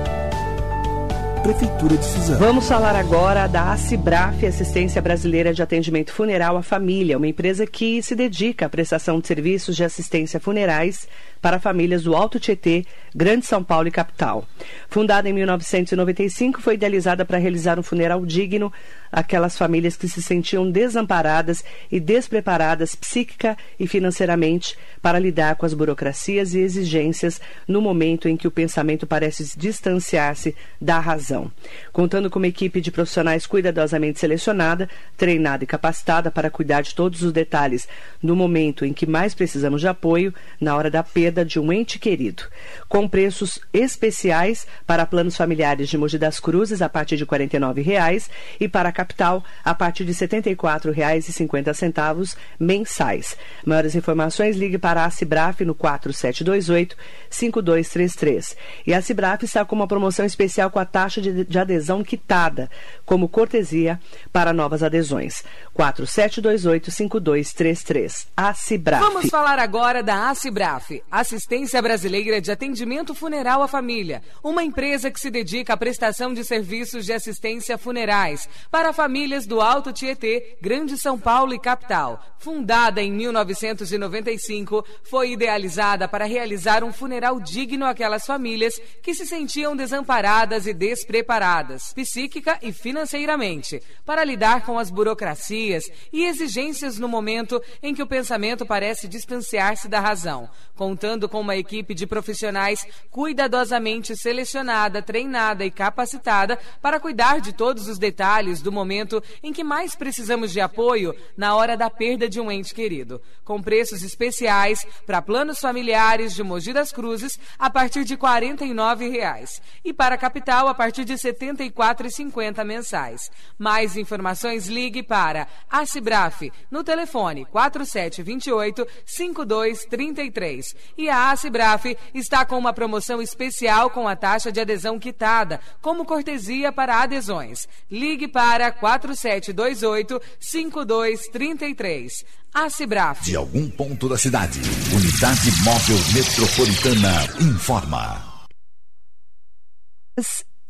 Prefeitura de Suzano. Vamos falar agora da ACIBRAF, Assistência Brasileira de Atendimento Funeral à Família, uma empresa que se dedica à prestação de serviços de assistência funerais para famílias do Alto Tietê, Grande São Paulo e Capital. Fundada em 1995, foi idealizada para realizar um funeral digno àquelas famílias que se sentiam desamparadas e despreparadas psíquica e financeiramente para lidar com as burocracias e exigências no momento em que o pensamento parece distanciar-se da razão. Adesão. Contando com uma equipe de profissionais cuidadosamente selecionada, treinada e capacitada para cuidar de todos os detalhes no momento em que mais precisamos de apoio, na hora da perda de um ente querido. Com preços especiais para planos familiares de Mogi das Cruzes a partir de R$ 49,00 e para a capital a partir de R$ 74,50 mensais. Maiores informações, ligue para a Cibraf no 4728-5233. E a Cibraf está com uma promoção especial com a taxa de, de adesão quitada, como cortesia para novas adesões. 4728-5233. A Cibraf. Vamos falar agora da Acibraf, Assistência Brasileira de Atendimento Funeral à Família, uma empresa que se dedica à prestação de serviços de assistência funerais para famílias do Alto Tietê, Grande São Paulo e capital. Fundada em 1995, foi idealizada para realizar um funeral digno àquelas famílias que se sentiam desamparadas e despreparadas, psíquica e financeiramente, para lidar com as burocracias e exigências no momento em que o pensamento parece distanciar-se da razão, contando com uma equipe de profissionais cuidadosamente selecionada, treinada e capacitada para cuidar de todos os detalhes do momento em que mais precisamos de apoio na hora da perda de um ente querido, com preços especiais para planos familiares de Mogi das Cruzes a partir de R$ 49,00 e para a capital a partir de R$ 74,50 mensais. Mais informações ligue para a Cibraf no telefone 4728 5233. E a Cibraf está com uma promoção especial com a taxa de adesão quitada, como cortesia para adesões. Ligue para 4728 5233. A Cibraf. De algum ponto da cidade, Unidade Móvel Metropolitana informa.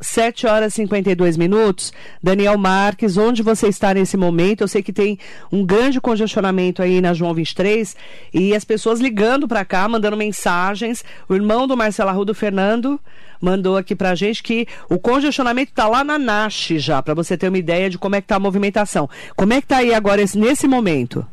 7 horas e 52 minutos. Daniel Marques, onde você está nesse momento? Eu sei que tem um grande congestionamento aí na João 23 e as pessoas ligando para cá, mandando mensagens. O irmão do Marcelo Arrudo, Fernando, mandou aqui pra gente que o congestionamento está lá na NASH já, para você ter uma ideia de como é que tá a movimentação. Como é que tá aí agora nesse momento?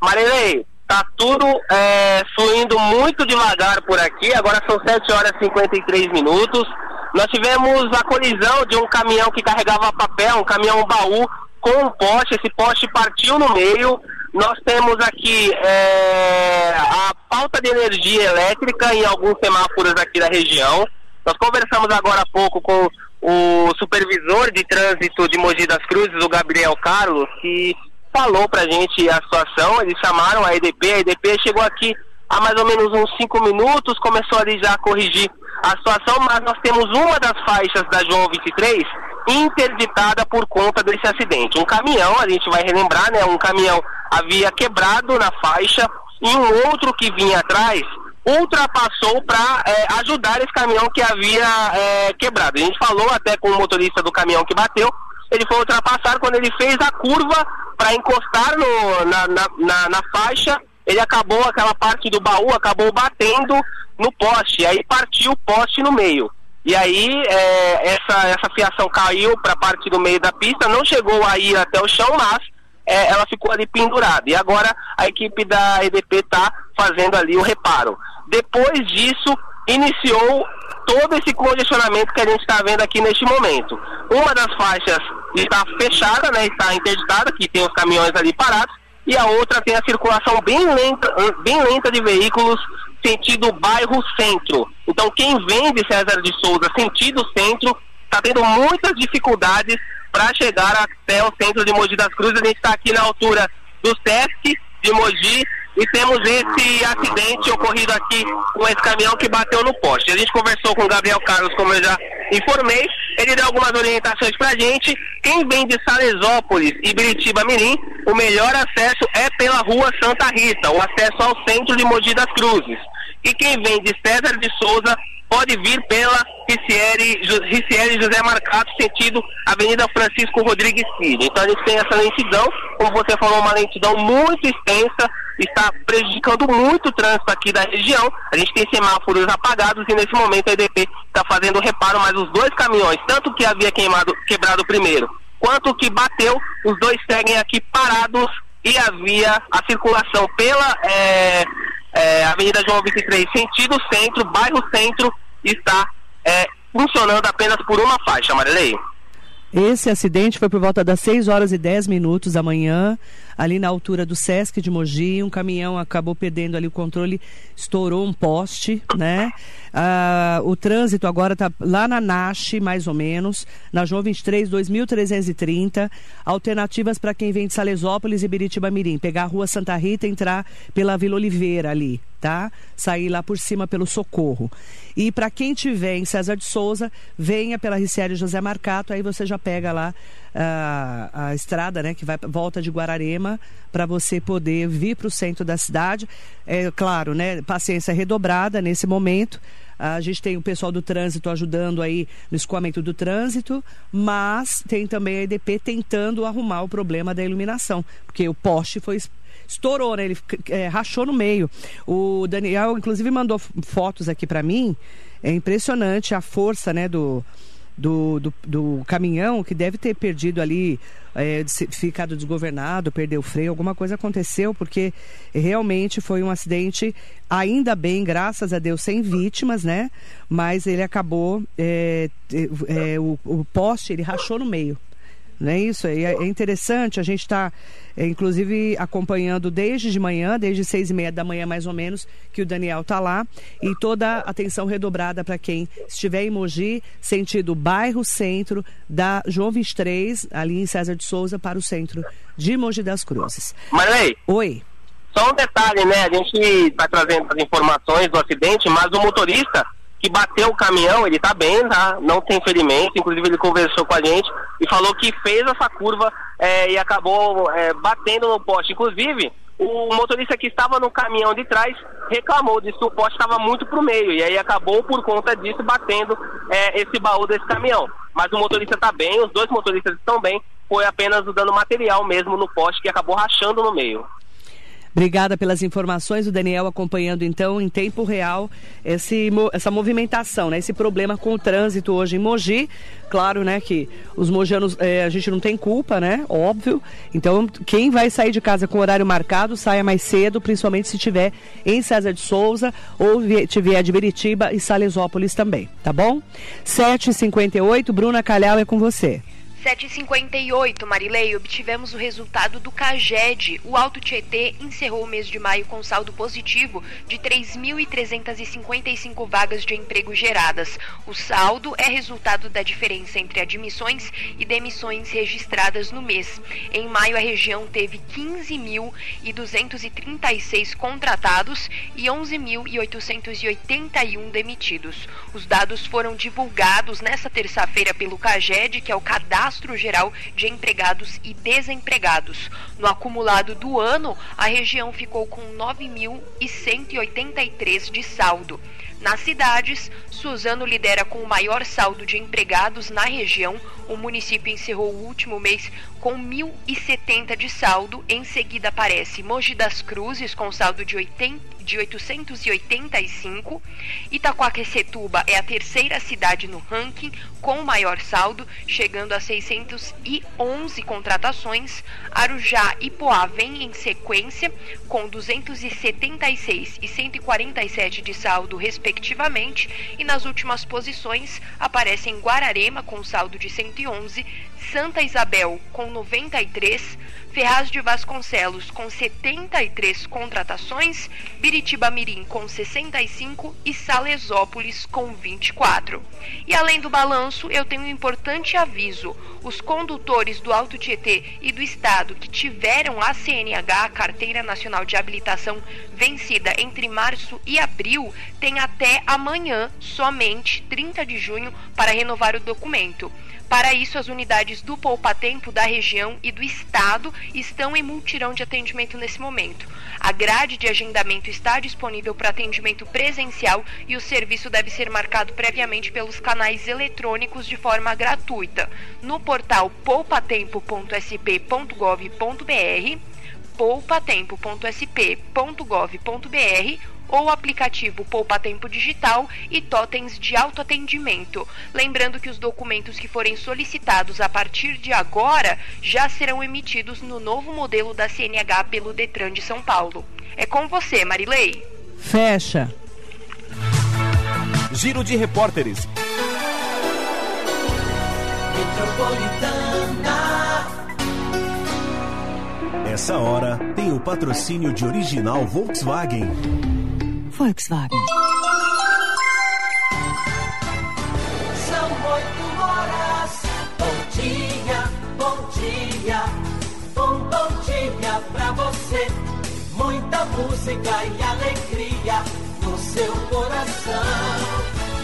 Marilei, tá tudo é, fluindo muito devagar por aqui. Agora são 7 horas e 53 minutos. Nós tivemos a colisão de um caminhão que carregava papel, um caminhão baú, com um poste. Esse poste partiu no meio. Nós temos aqui é, a falta de energia elétrica em alguns semáforos aqui da região. Nós conversamos agora há pouco com o supervisor de trânsito de Mogi das Cruzes, o Gabriel Carlos, que falou pra gente a situação. Eles chamaram a EDP, a EDP chegou aqui há mais ou menos uns 5 minutos, começou ali já a corrigir a situação, mas nós temos uma das faixas da João 23 interditada por conta desse acidente. Um caminhão, a gente vai relembrar, né? Um caminhão havia quebrado na faixa e um outro que vinha atrás ultrapassou para é, ajudar esse caminhão que havia é, quebrado. A gente falou até com o motorista do caminhão que bateu, ele foi ultrapassar quando ele fez a curva para encostar no, na, na, na, na faixa, ele acabou, aquela parte do baú acabou batendo no poste, aí partiu o poste no meio. E aí é, essa, essa fiação caiu para a parte do meio da pista, não chegou a ir até o chão, mas é, ela ficou ali pendurada. E agora a equipe da EDP está fazendo ali o reparo. Depois disso, iniciou todo esse congestionamento que a gente está vendo aqui neste momento. Uma das faixas está fechada, né, está interditada, que tem os caminhões ali parados, e a outra tem a circulação bem lenta, bem lenta de veículos sentido bairro centro. Então quem vem de César de Souza sentido centro está tendo muitas dificuldades para chegar até o centro de Mogi das Cruzes. A gente está aqui na altura do Sesc de Mogi e temos esse acidente ocorrido aqui com esse caminhão que bateu no poste. A gente conversou com o Gabriel Carlos, como eu já informei, ele deu algumas orientações pra gente. Quem vem de Salesópolis e Biritiba Mirim, o melhor acesso é pela rua Santa Rita, o acesso ao centro de Mogi das Cruzes. E quem vem de César de Souza pode vir pela Ricieri José Marcato, sentido Avenida Francisco Rodrigues Filho. Então a gente tem essa lentidão, como você falou, uma lentidão muito extensa, está prejudicando muito o trânsito aqui da região. A gente tem semáforos apagados e nesse momento a EDP está fazendo reparo, mas os dois caminhões, tanto que havia queimado, quebrado primeiro, quanto que bateu, os dois seguem aqui parados e havia a circulação pela é, é, Avenida João 23, sentido centro, bairro centro, está é, funcionando apenas por uma faixa, Marilei. Esse acidente foi por volta das 6 horas e 10 minutos da manhã, ali na altura do Sesc de Mogi. Um caminhão acabou perdendo ali o controle, estourou um poste, né? Ah, o trânsito agora está lá na Nash, mais ou menos, na João 23, 2330. Alternativas para quem vem de Salesópolis e Biritiba Mirim. Pegar a rua Santa Rita e entrar pela Vila Oliveira ali, tá? Sair lá por cima pelo Socorro. E para quem tiver em César de Souza, venha pela Riciério José Marcato, aí você já pega lá a, a estrada, né, que vai volta de Guararema para você poder vir para o centro da cidade. É claro, né, paciência redobrada nesse momento. A gente tem o pessoal do trânsito ajudando aí no escoamento do trânsito, mas tem também a EDP tentando arrumar o problema da iluminação, porque o poste foi estourou, né? Ele é, rachou no meio. O Daniel, inclusive, mandou fotos aqui para mim. É impressionante a força, né, do, do, do, do, caminhão que deve ter perdido ali, é, ficado desgovernado, perdeu o freio, alguma coisa aconteceu, porque realmente foi um acidente, ainda bem, graças a Deus, sem vítimas, né? Mas ele acabou, é, é, o, o poste, ele rachou no meio. Não é isso? É, é interessante, a gente está, é, inclusive, acompanhando desde de manhã, desde seis e meia da manhã mais ou menos, que o Daniel está lá. E toda a atenção redobrada para quem estiver em Mogi, sentido bairro centro da João 23, ali em César de Souza, para o centro de Mogi das Cruzes. Marley. Oi. Só um detalhe, né? A gente está trazendo as informações do acidente, mas o motorista que bateu o caminhão, ele tá bem, tá? Não tem ferimento, inclusive ele conversou com a gente e falou que fez essa curva é, e acabou é, batendo no poste. Inclusive, o motorista que estava no caminhão de trás reclamou, disse que o poste estava muito pro meio e aí acabou por conta disso batendo é, esse baú desse caminhão. Mas o motorista está bem, os dois motoristas estão bem, foi apenas o dano material mesmo no poste que acabou rachando no meio. Obrigada pelas informações, o Daniel acompanhando então em tempo real esse, essa movimentação, né? Esse problema com o trânsito hoje em Mogi. Claro, né, que os mojanos, é, a gente não tem culpa, né? Óbvio. Então, quem vai sair de casa com horário marcado, saia mais cedo, principalmente se tiver em César de Souza ou tiver de Beritiba e Salesópolis também, tá bom? 7h58, Bruna Calhau é com você. 7h58, Marilei, obtivemos o resultado do CAGED. O Alto Tietê encerrou o mês de maio com saldo positivo de 3.355 vagas de emprego geradas. O saldo é resultado da diferença entre admissões e demissões registradas no mês. Em maio, a região teve 15.236 contratados e 11.881 demitidos. Os dados foram divulgados nesta terça-feira pelo CAGED, que é o cadastro Cadastro Geral de Empregados e Desempregados. No acumulado do ano, a região ficou com 9.183 de saldo. Nas cidades, Suzano lidera com o maior saldo de empregados na região. O município encerrou o último mês com 1.070 de saldo. Em seguida aparece Mogi das Cruzes com saldo de 80 de 885. Itaquaquecetuba é a terceira cidade no ranking com o maior saldo, chegando a 611 contratações. Arujá e Poá vêm em sequência com 276 e 147 de saldo respectivamente, e nas últimas posições aparecem Guararema com saldo de 111, Santa Isabel com 93, Ferraz de Vasconcelos com 73 contratações, Biritiba Mirim com 65 e Salesópolis com 24. E além do balanço, eu tenho um importante aviso. Os condutores do Alto Tietê e do Estado que tiveram a CNH, a Carteira Nacional de Habilitação, vencida entre março e abril, têm até amanhã, somente 30 de junho, para renovar o documento. Para isso, as unidades do Poupa Tempo da região e do estado estão em multirão de atendimento nesse momento. A grade de agendamento está disponível para atendimento presencial e o serviço deve ser marcado previamente pelos canais eletrônicos de forma gratuita no portal poupatempo.sp.gov.br poupatempo.sp.gov.br ou o aplicativo Poupa Tempo Digital e totens de autoatendimento. Lembrando que os documentos que forem solicitados a partir de agora já serão emitidos no novo modelo da CNH pelo Detran de São Paulo. É com você, Marilei. Fecha. Giro de repórteres. Metropolitana. Essa hora tem o patrocínio de original Volkswagen. Volkswagen. São oito horas. Bom dia, bom dia. Um bom dia pra você. Muita música e alegria no seu coração.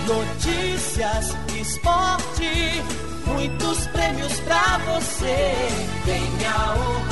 Notícias, esporte, muitos prêmios pra você. Venha o